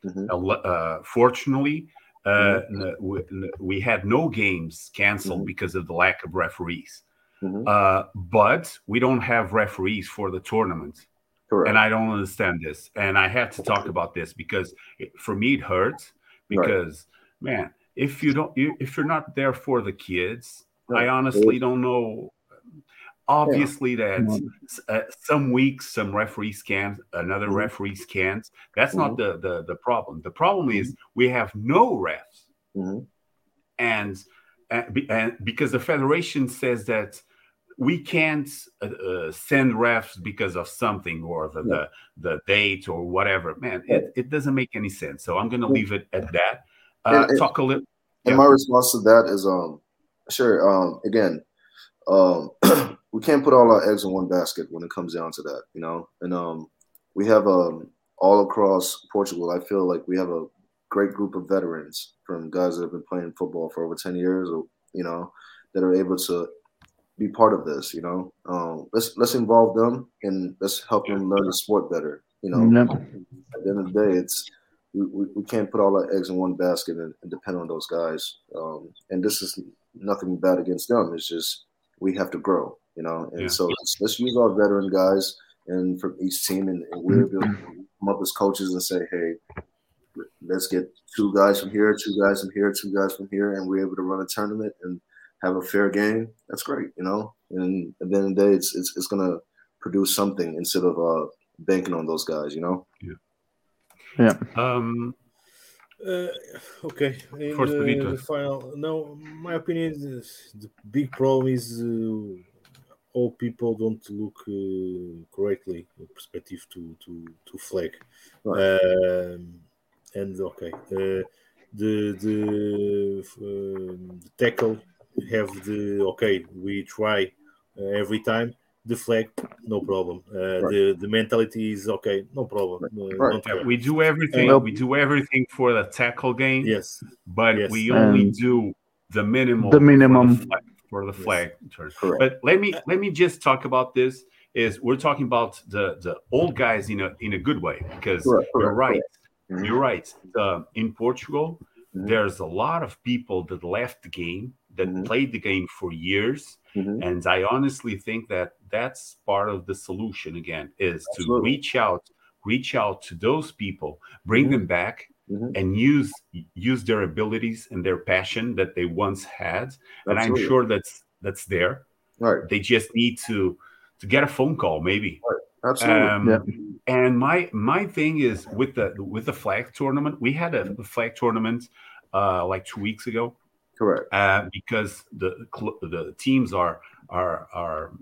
Mm-hmm. Uh, fortunately, uh, mm-hmm. we, we, had no games canceled mm-hmm. because of the lack of referees. Uh, but we don't have referees for the tournament. Correct. And I don't understand this. And I have to talk about this because it, for me it hurts because right. Man, if you don't if you're not there for the kids, right. I honestly don't know obviously yeah. that uh, some weeks some referees can another mm-hmm. referees can't that's mm-hmm. not the, the the problem the problem is mm-hmm. we have no refs mm-hmm. and, and, and because the federation says that we can't uh, uh, send refs because of something or the, yeah. the, the date or whatever. Man, it, it doesn't make any sense. So I'm going to leave it at that. Uh, and, talk a little. And my response to that is, um, sure. Um, again, um, we can't put all our eggs in one basket when it comes down to that, you know. And um, we have um, all across Portugal, I feel like we have a great group of veterans from guys that have been playing football for over 10 years, or, you know, that are able to be part of this, you know. Um, let's let's involve them and let's help them learn the sport better. You know, yep. at the end of the day, it's we, we, we, can't put all our eggs in one basket and, and depend on those guys. Um, and this is nothing bad against them. It's just we have to grow, you know. And yeah. so let's, let's, use our veteran guys and from each team, and, and we're able to come up as coaches and say, hey, let's get two guys from here, two guys from here, two guys from here, and we're able to run a tournament and have a fair game. That's great, you know. And at the end of the day, it's it's, it's gonna produce something instead of uh, banking on those guys, you know. Yeah. Yeah. Um. Uh, okay. In the, the, final, no, my opinion is the big problem is uh, all people don't look uh, correctly perspective to to to flag. Right. Um, and okay, uh, the the, um, the tackle have the okay. We try uh, every time the flag, no problem. Uh, right. The the mentality is okay, no problem. Uh, right. Yeah, we do everything. we do everything for the tackle game. Yes, but yes. we only do the minimum. The minimum for the flag, for the flag yes. But let me let me just talk about this. Is we're talking about the the old guys in a in a good way because correct. you're right. Mm-hmm. You're right. Uh, in Portugal, mm-hmm. there's a lot of people that left the game that mm-hmm. played the game for years mm-hmm. and i honestly think that that's part of the solution again is Absolutely. to reach out reach out to those people bring mm-hmm. them back mm-hmm. and use use their abilities and their passion that they once had Absolutely. and i'm sure that's that's there right they just need to to get a phone call maybe right. Absolutely. Um, yeah. And my my thing is with the with the flag tournament. We had a flag tournament uh, like two weeks ago, Correct. Uh, because the the teams are are are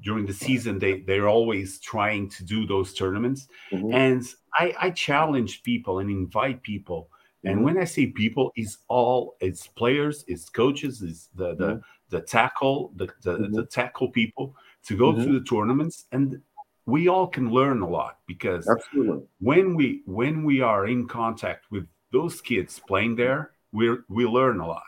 during the season they they're always trying to do those tournaments, mm-hmm. and I I challenge people and invite people. Mm-hmm. And when I say people, it's all it's players, it's coaches, it's the the mm-hmm. the tackle the the, the mm-hmm. tackle people to go to mm-hmm. the tournaments and we all can learn a lot because Absolutely. when we when we are in contact with those kids playing there we we learn a lot.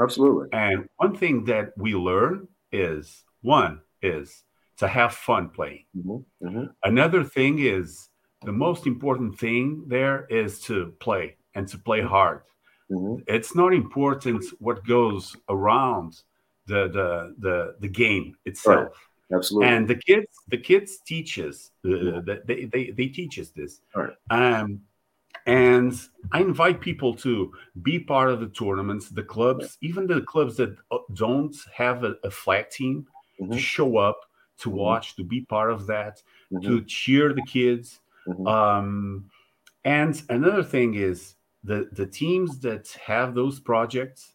Absolutely. And one thing that we learn is one is to have fun playing. Mm-hmm. Mm-hmm. Another thing is the most important thing there is to play and to play hard. Mm-hmm. It's not important what goes around the the the, the game itself. Right. Absolutely. And the kids the kids teach us uh, they, they they teach us this. Right. Um and I invite people to be part of the tournaments, the clubs, even the clubs that uh, don't have a, a flag team, mm-hmm. to show up, to mm-hmm. watch, to be part of that, mm-hmm. to cheer the kids. Mm-hmm. Um, and another thing is the the teams that have those projects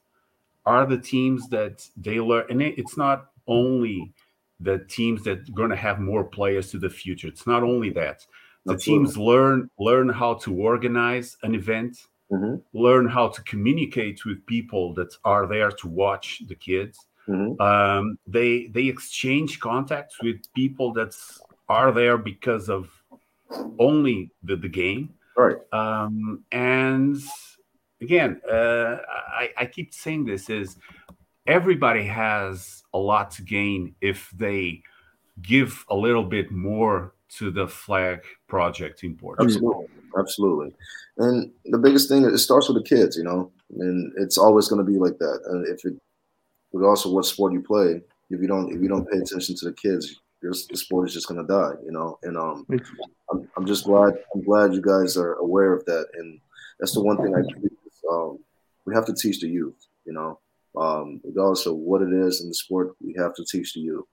are the teams that they learn, and it, it's not only the teams that are going to have more players to the future. It's not only that the Absolutely. teams learn learn how to organize an event mm-hmm. learn how to communicate with people that are there to watch the kids mm-hmm. um, they they exchange contacts with people that are there because of only the, the game right um, and again uh, I, I keep saying this is everybody has a lot to gain if they give a little bit more to the flag project in Portugal. Absolutely, absolutely. And the biggest thing it starts with the kids, you know, and it's always going to be like that. And if it, also what sport you play, if you don't if you don't pay attention to the kids, your the sport is just going to die, you know. And um, I'm, I'm just glad I'm glad you guys are aware of that. And that's the one thing I um, we have to teach the youth, you know. Um, regardless of what it is in the sport, we have to teach the youth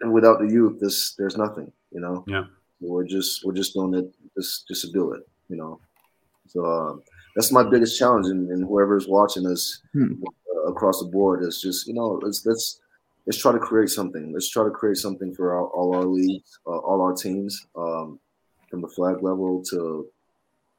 and without the youth, this there's nothing. You know. Yeah. We're just we're just doing it just just to do it. You know. So uh, that's my biggest challenge, and, and whoever's watching us hmm. uh, across the board is just you know let's let's let's try to create something. Let's try to create something for our, all our leagues, uh, all our teams, um, from the flag level to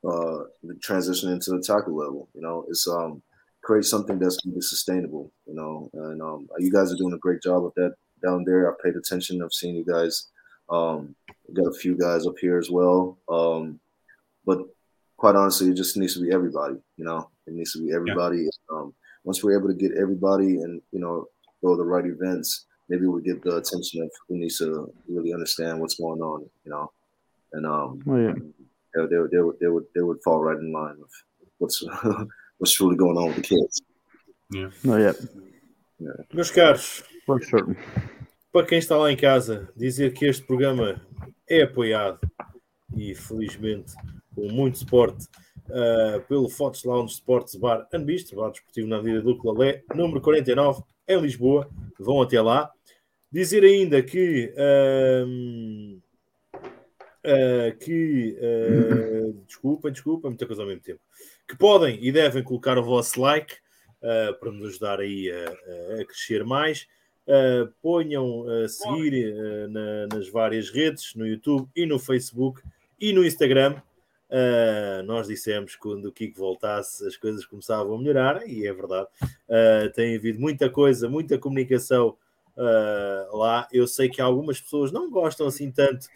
uh, the transition into the tackle level. You know, it's um create something that's going to be sustainable. You know, and um, you guys are doing a great job of that down there. I paid attention. I've seen you guys um, got a few guys up here as well. Um, but quite honestly, it just needs to be everybody. You know, it needs to be everybody. Yeah. Um, once we're able to get everybody and you know go to the right events, maybe we get the attention of who needs to really understand what's going on. You know, and um, oh, yeah. they, they, they, would they would they would fall right in line with what's what's truly going on with the kids. Yeah. Oh, yeah. yeah. Meus caros, For sure. Para quem está lá em casa, dizer que este programa é apoiado e felizmente com muito suporte uh, pelo Fotos Lounge Sports Bar and Bistro, bar desportivo na Avenida do Clalé, número 49, em Lisboa. Vão até lá. Dizer ainda que uh, uh, que uh, desculpem, desculpem, muita coisa ao mesmo tempo. Que podem e devem colocar o vosso like para nos ajudar aí a, a crescer mais. Uh, ponham a seguir uh, na, nas várias redes, no YouTube e no Facebook e no Instagram. Uh, nós dissemos que quando o Kiko voltasse as coisas começavam a melhorar e é verdade. tem havido muita coisa, muita comunicação lá. Eu sei que algumas pessoas não gostam assim tanto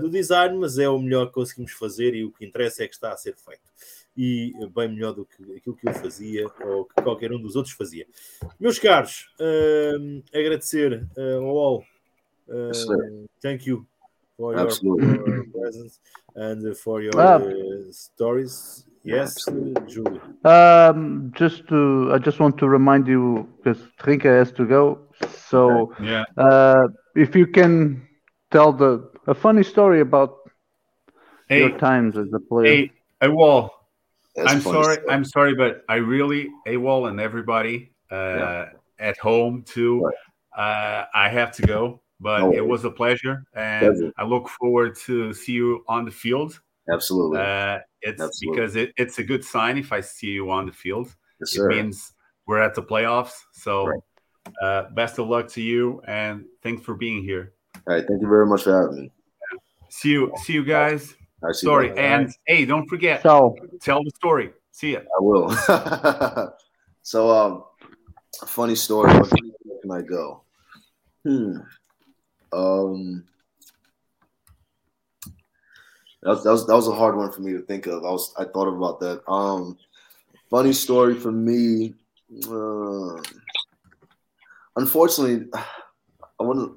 do design, mas é o melhor que conseguimos fazer e o que interessa é que está a ser feito e bem melhor do que aquilo que eu fazia ou que qualquer um dos outros fazia. Meus caros, uh, agradecer uh, ao all. Uh, Yes, thank you for your, Absolutely. for your presence and for your Ah. uh, stories. Yes, Julie. Um, just to, I just want to remind you because Trinke has to go. So, Yeah. uh, if you can tell the a funny story about Hey, your times as a player. hey, AWOL. That's I'm sorry. I'm sorry, but I really Awal and everybody uh, Yeah. at home too. Right. Uh, I have to go, but No it was a pleasure, and. I look forward to see you on the field. Absolutely. Uh, it's Absolutely. because it, it's a good sign if I see you on the field. yes, It means we're at the playoffs. So, Right. uh, best of luck to you, and thanks for being here. All right. Thank you very much for having me. See you, see you guys. I see you Sorry, and hey, don't forget, So, tell the story. See ya. I will. so, um, funny story. Where can, where can I go? Hmm. Um. That was, that was that was a hard one for me to think of. I was I thought about that. Um, funny story for me. Uh, unfortunately, I wouldn't.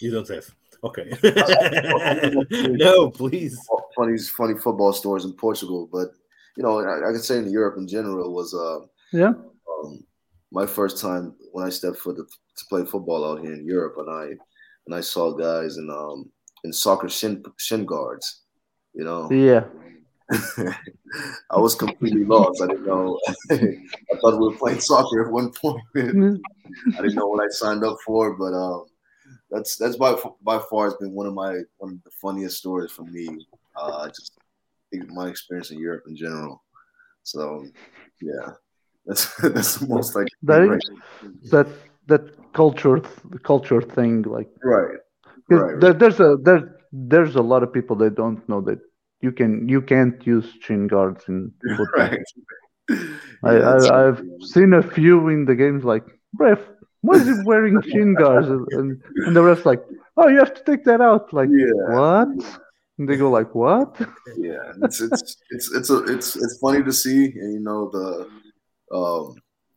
You don't have. Okay. no, please. funny funny football stories in Portugal, but you know, I, I could say in Europe in general was uh, yeah. um, my first time when I stepped foot to, to play football out here in Europe, and I and I saw guys in um in soccer shin shin guards, you know. Yeah. I was completely lost. I didn't know. I thought we were playing soccer at one point. I didn't know what I signed up for, but um, that's that's by by far has been one of my one of the funniest stories for me. Uh, just my experience in Europe in general. So yeah, that's that's the most like That that that culture th- culture thing like right. Right, there, there's a there there's a lot of people that don't know that you can you can't use chin guards in football. Right. I, yeah, I, I've seen a few in the games like ref why is he wearing shin guards and and the ref's like oh you have to take that out. Like Yeah. what? And they go like what? Yeah it's it's it's it's a, it's it's funny to see and you know the um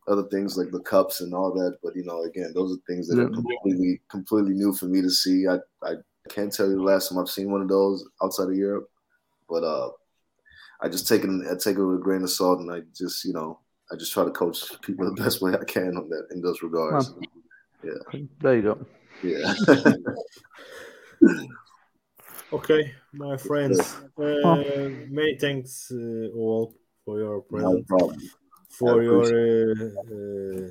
other things like the cups and all that but you know again those are things that are completely completely new for me to see. I i can't tell you the last time i've seen one of those outside of europe but uh i just take it i take it with a grain of salt and i just you know i just try to coach people the best way i can on that in those regards Yeah. there you go yeah Okay, my friends. Uh, many thanks uh, all for your no presence, problem for I your. Uh, uh,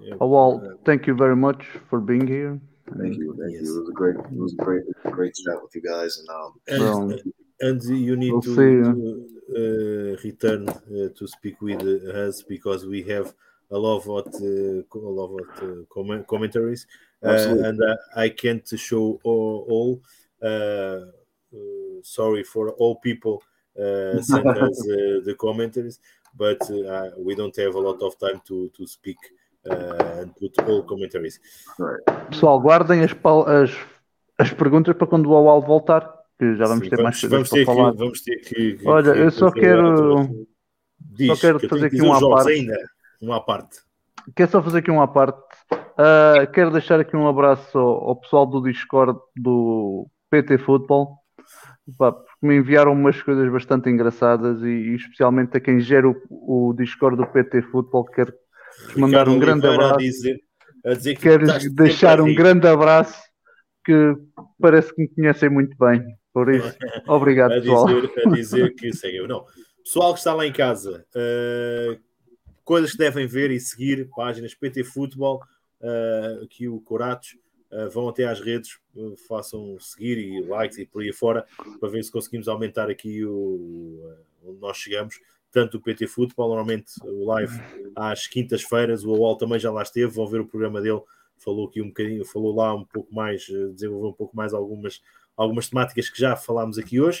yeah, oh, well thank you very much for being here thank you thank Yes. you it was a great it was a great great chat with you guys and um and, Well, and you need we'll to, see, to uh, return uh, to speak with us because we have a lot of uh, a lot of uh, comment, commentaries, uh, and uh, I can't show all. all uh, uh, sorry for all people uh, sent us uh, the commentaries, but uh, we don't have a lot of time to to speak uh, and put all commentaries. right Pessoal, guardem as, pal- as, as perguntas para quando o Awal voltar, que já vamos Sim, ter vamos, mais coisas para falar. Que, vamos ter que, Olha, eu só quero, Diz, só quero que fazer aqui uma parte. Ainda, uma parte. Quero só fazer aqui uma parte. Uh, quero deixar aqui um abraço ao, ao, pessoal do Discord do PT pá, porque me enviaram umas coisas bastante engraçadas e, e especialmente a quem gera o, o Discord do PT Football. Quero mandar um grande abraço. A dizer, a dizer que quero deixar um grande abraço que parece que me conhecem muito bem. Por isso, obrigado, a pessoal. Dizer, a dizer que seguem. Não, pessoal que está lá em casa, uh, coisas que devem ver e seguir, páginas PT Futebol, uh, aqui o Coratos, uh, vão até às redes, uh, façam seguir e likes e por aí fora, para ver se conseguimos aumentar aqui o, onde nós chegamos. Tanto o PT Futebol, normalmente o live às quintas-feiras, o UOL também já lá esteve, vão ver o programa dele, falou aqui um bocadinho, falou lá um pouco mais, desenvolveu um pouco mais algumas, algumas temáticas que já falámos aqui hoje.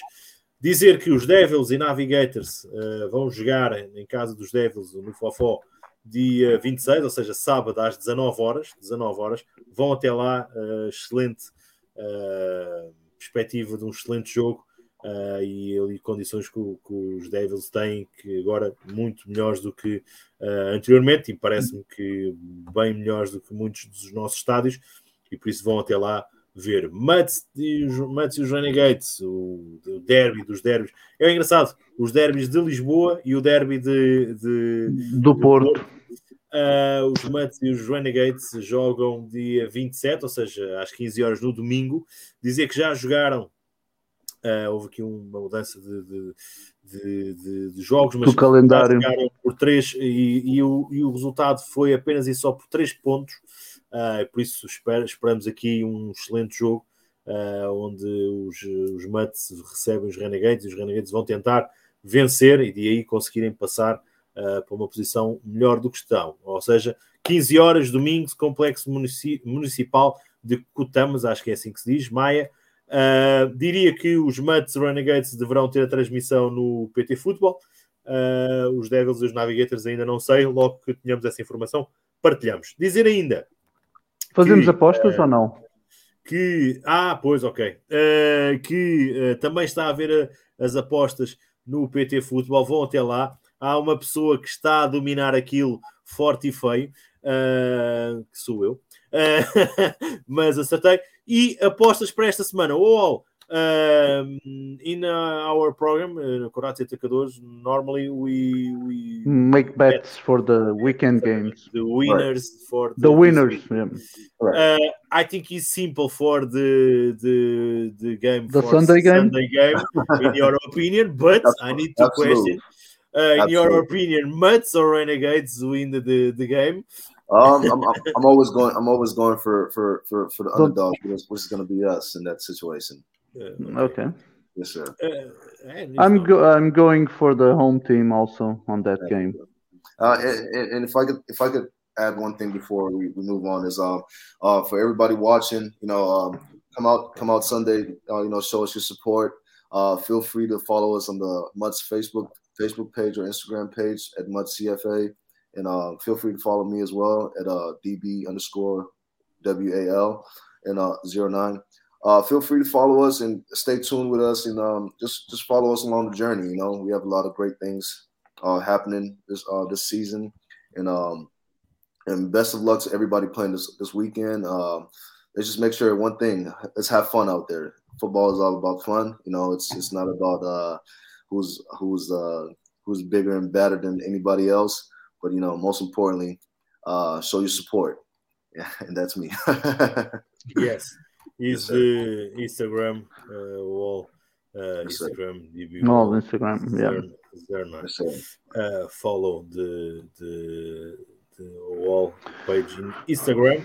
Dizer que os Devils e Navigators uh, vão jogar em casa dos Devils no Fofó dia 26, ou seja, sábado às 19 horas, 19 horas, vão até lá, uh, excelente uh, perspectiva de um excelente jogo uh, e ali condições que, que, os Devils têm que agora muito melhores do que anteriormente e parece-me que bem melhores do que muitos dos nossos estádios e por isso vão até lá ver Mets e os, Mets e os Renegades, o, o derby dos derbys. É engraçado, os derbys de Lisboa e o derby de, de do Porto. Porto. Uh, os Mets e os Renegades jogam dia 27, ou seja, às 15 horas no domingo. Dizer que já jogaram. Uh, houve aqui uma mudança de, de, de, de jogos, mas do calendário. por três e, e, o, e o resultado foi apenas e só por três pontos. Uh, por isso esperamos aqui um excelente jogo uh, onde os, os recebem os Renegades e os Renegades vão tentar vencer e de aí conseguirem passar uh, para uma posição melhor do que estão. Ou seja, 15 horas, domingo, complexo municipal de Cutamas, acho que é assim que se diz, Maia. Diria que os Mets Renegades deverão ter a transmissão no PT Futebol. Os Devils e os Navigators ainda não sei, logo que tenhamos essa informação, partilhamos. Dizer ainda Fazemos que, apostas uh, ou não? Que, ah, pois, ok. Uh, que uh, também está a ver as apostas no PT Futebol, vão até lá. Há uma pessoa que está a dominar aquilo forte e feio, que sou eu, mas acertei. E apostas para esta semana. Oh, Um, in uh, our program, uh, Koratsi Atacadores, normally we, we make bets bet for the weekend games. The winners right. for the, the winners. Yeah. Right. Uh, I think it's simple for the the the game the Sunday game. Sunday game, in your opinion, but I need to Absolutely. question. Uh, in your opinion, Mutts or Renegades win the, the, the game? Um, I'm, I'm, always going. I'm always going for for for, for the underdog, which is going to be us in that situation. Okay. Yes, sir. Uh, I'm go- I'm going for the home team also on that yeah. game. Uh, and, and, if I could if I could add one thing before we, we move on is um uh, for everybody watching, you know, um, come out come out Sunday, uh, you know, show us your support. Uh, feel free to follow us on the Mutts Facebook Facebook page or Instagram page at Mutts CFA, and uh, feel free to follow me as well at uh, DB underscore WAL and uh, zero nine uh, feel free to follow us and stay tuned with us and um, just just follow us along the journey. You know, we have a lot of great things uh, happening this uh, this season, and um, and best of luck to everybody playing this this weekend. Uh, let's just make sure one thing: let's have fun out there. Football is all about fun. You know, it's it's not about uh, who's who's uh, who's bigger and better than anybody else. But you know, most importantly, uh, show your support. Yeah, and that's me. yes. Is the Instagram uh, wall uh, Instagram debut. No, Instagram, yeah. There, there uh, follow the the the wall page in Instagram.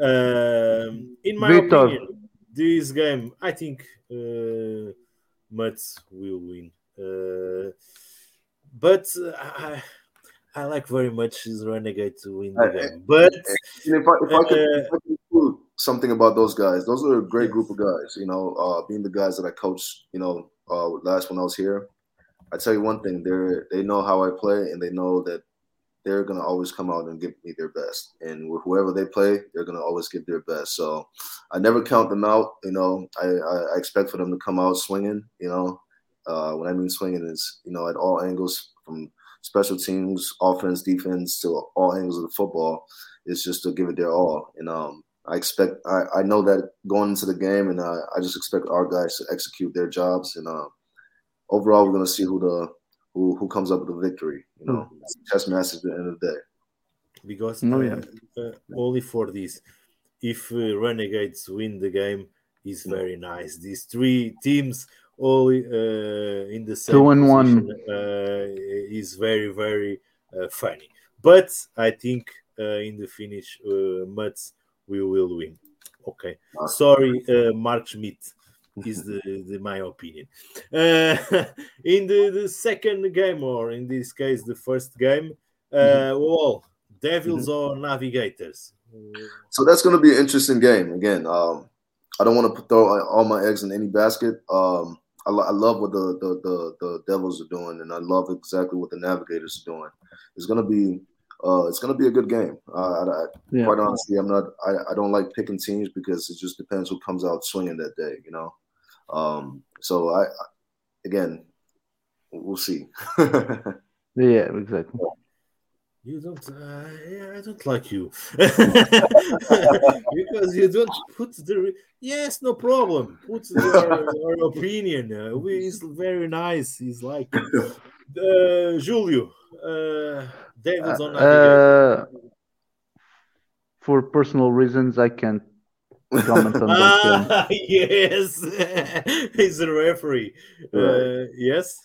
Um, in my Victor. opinion, this game, I think uh, Mutts will win. Uh, but I, I like very much his Renegade to win the uh, game. But if I, if I could, if I could include something about those guys. Those are a great group of guys. You know, uh, being the guys that I coached, you know, uh, last when I was here. I tell you one thing: they they know how I play, and they know that they're gonna always come out and give me their best. And with whoever they play, they're gonna always give their best. So I never count them out. You know, I, I expect for them to come out swinging. You know, uh, what I mean swinging is you know at all angles from special teams, offense, defense to all angles of the football. It's just to give it their all. And um, I expect I, I know that going into the game, and uh, I just expect our guys to execute their jobs. And uh, overall, we're gonna see who the who who comes up with the victory. You know, mm. chess match at the end of the day. Because oh, yeah. uh, only for this, if uh, Renegades win the game, is very nice. These three teams all uh, in the same two and position, one uh, is very very uh, funny. But I think in the finish, uh, Mutts we will win. Okay, sorry, Mark Schmidt is the, the my opinion. Uh, in the, the second game, or in this case, the first game, uh, mm-hmm. well, Devils mm-hmm. or Navigators. So that's going to be an interesting game. Again, um, I don't want to throw all my eggs in any basket. Um, I, I, love what the, the, the the Devils are doing, and I love exactly what the Navigators are doing. It's going to be uh, it's going to be a good game. Uh, I, I, yeah. Quite honestly, I'm not. I, I don't like picking teams because it just depends who comes out swinging that day. You know. Um, so I, again, we'll see. yeah, exactly. You don't. Uh, yeah, I don't like you because you don't put the. Yes, no problem. Put your, your opinion. Uh, he's very nice. He's like uh, Julio. Uh, David's on. Uh, for personal reasons, I can't comment on ah, yes, he's a referee. Uh, yes,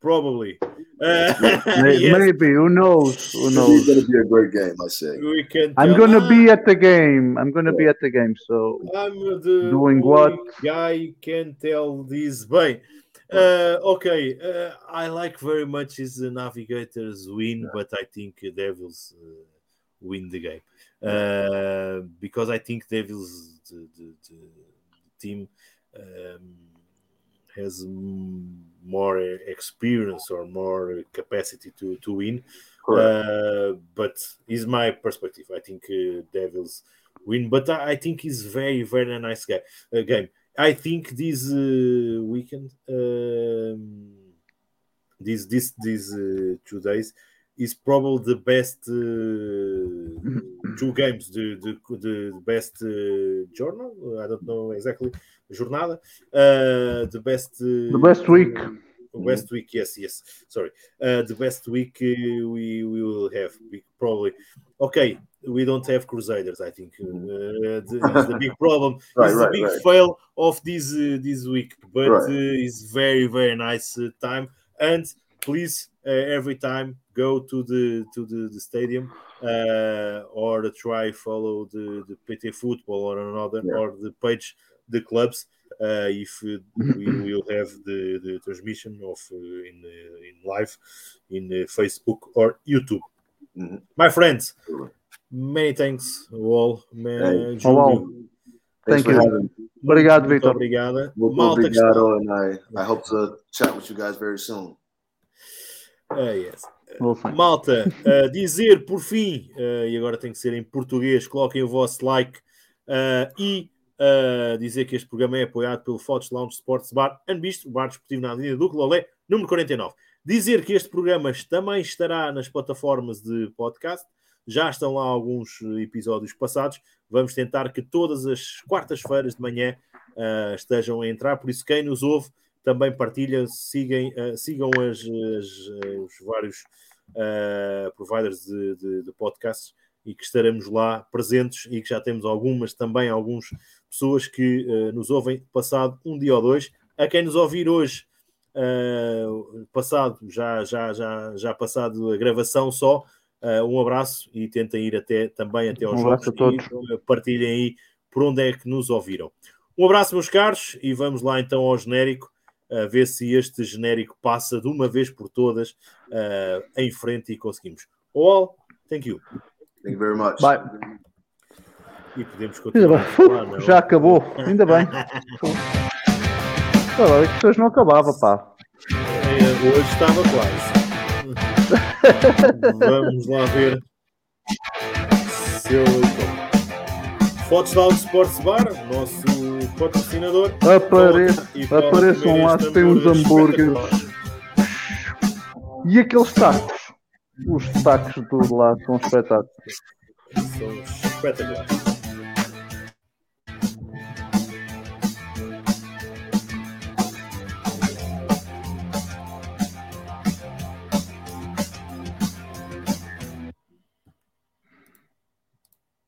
probably. Uh, maybe, yes. maybe, Who knows? Who knows? It's going to be a great game. I say. We can. I'm going to be at the game. I'm going to be at the game. So I'm doing what? Guy can tell this. Bem, uh, okay. Uh, I like very much his Navigators win, yeah. but I think Devils uh, win the game. Uh, because I think Devils the, the, the team um, has more experience or more capacity to to win. Uh, but is my perspective. I think uh, Devils win, but I, I think he's very very nice guy, uh, game. I think this uh, weekend, um, this this these uh, two days is probably the best uh, two games, the the, the best uh, journal. I don't know exactly jornada. Uh, the best uh, the best week. Best week, yes, yes. Sorry, uh, the best week uh, we, we will have we probably. Okay, we don't have Crusaders. I think uh, the, the big problem. right, right, the big right. fail of this uh, this week, but right. uh, it's very very nice uh, time. And please, uh, every time go to the to the, the stadium uh, or try follow the the PT football or another yeah. or the page the clubs uh, if we will have the, the transmission of uh, in uh, in live in Facebook or YouTube. Mm-hmm. My friends, many thanks all. Hey. Oh, Thank you. Obrigado, Vitor. Obrigado. obrigado, and I, I hope to chat with you guys very soon. Uh, yes. Malta, uh, dizer por fim, uh, e agora tem que ser em português, coloquem o vosso like uh, dizer que este programa é apoiado pelo Fotos Lounge Sports Bar and Bistro, bar desportivo na Avenida do Clolé, número 49. Dizer que este programa também estará nas plataformas de podcast, já estão lá alguns episódios passados. Vamos tentar que todas as quartas-feiras de manhã estejam a entrar, por isso quem nos ouve também partilha, sigam, uh, sigam as, as, eh, os vários uh, providers de, de, de, podcasts e que estaremos lá presentes e que já temos algumas também, algumas pessoas que uh, nos ouvem passado um dia ou dois. A quem nos ouvir hoje, passado, já, já, já, já passado a gravação só, um abraço e tentem ir até, também até aos um jogos e partilhem aí por onde é que nos ouviram. Um abraço, meus caros, e vamos lá então ao genérico a ver se este genérico passa de uma vez por todas uh, em frente e conseguimos. All, thank you. Thank you very much. Bye. E podemos continuar. Falar, já acabou, ainda bem. Olha, que pessoas não acabava, pá. É, hoje estava quase. Vamos lá ver se Fotos da Sports Bar, nosso patrocinador. Apareçam, apareçam lá se tem uns hambúrgueres. E aqueles tacos? Os tacos de lá são espetáculos. São espetaculares.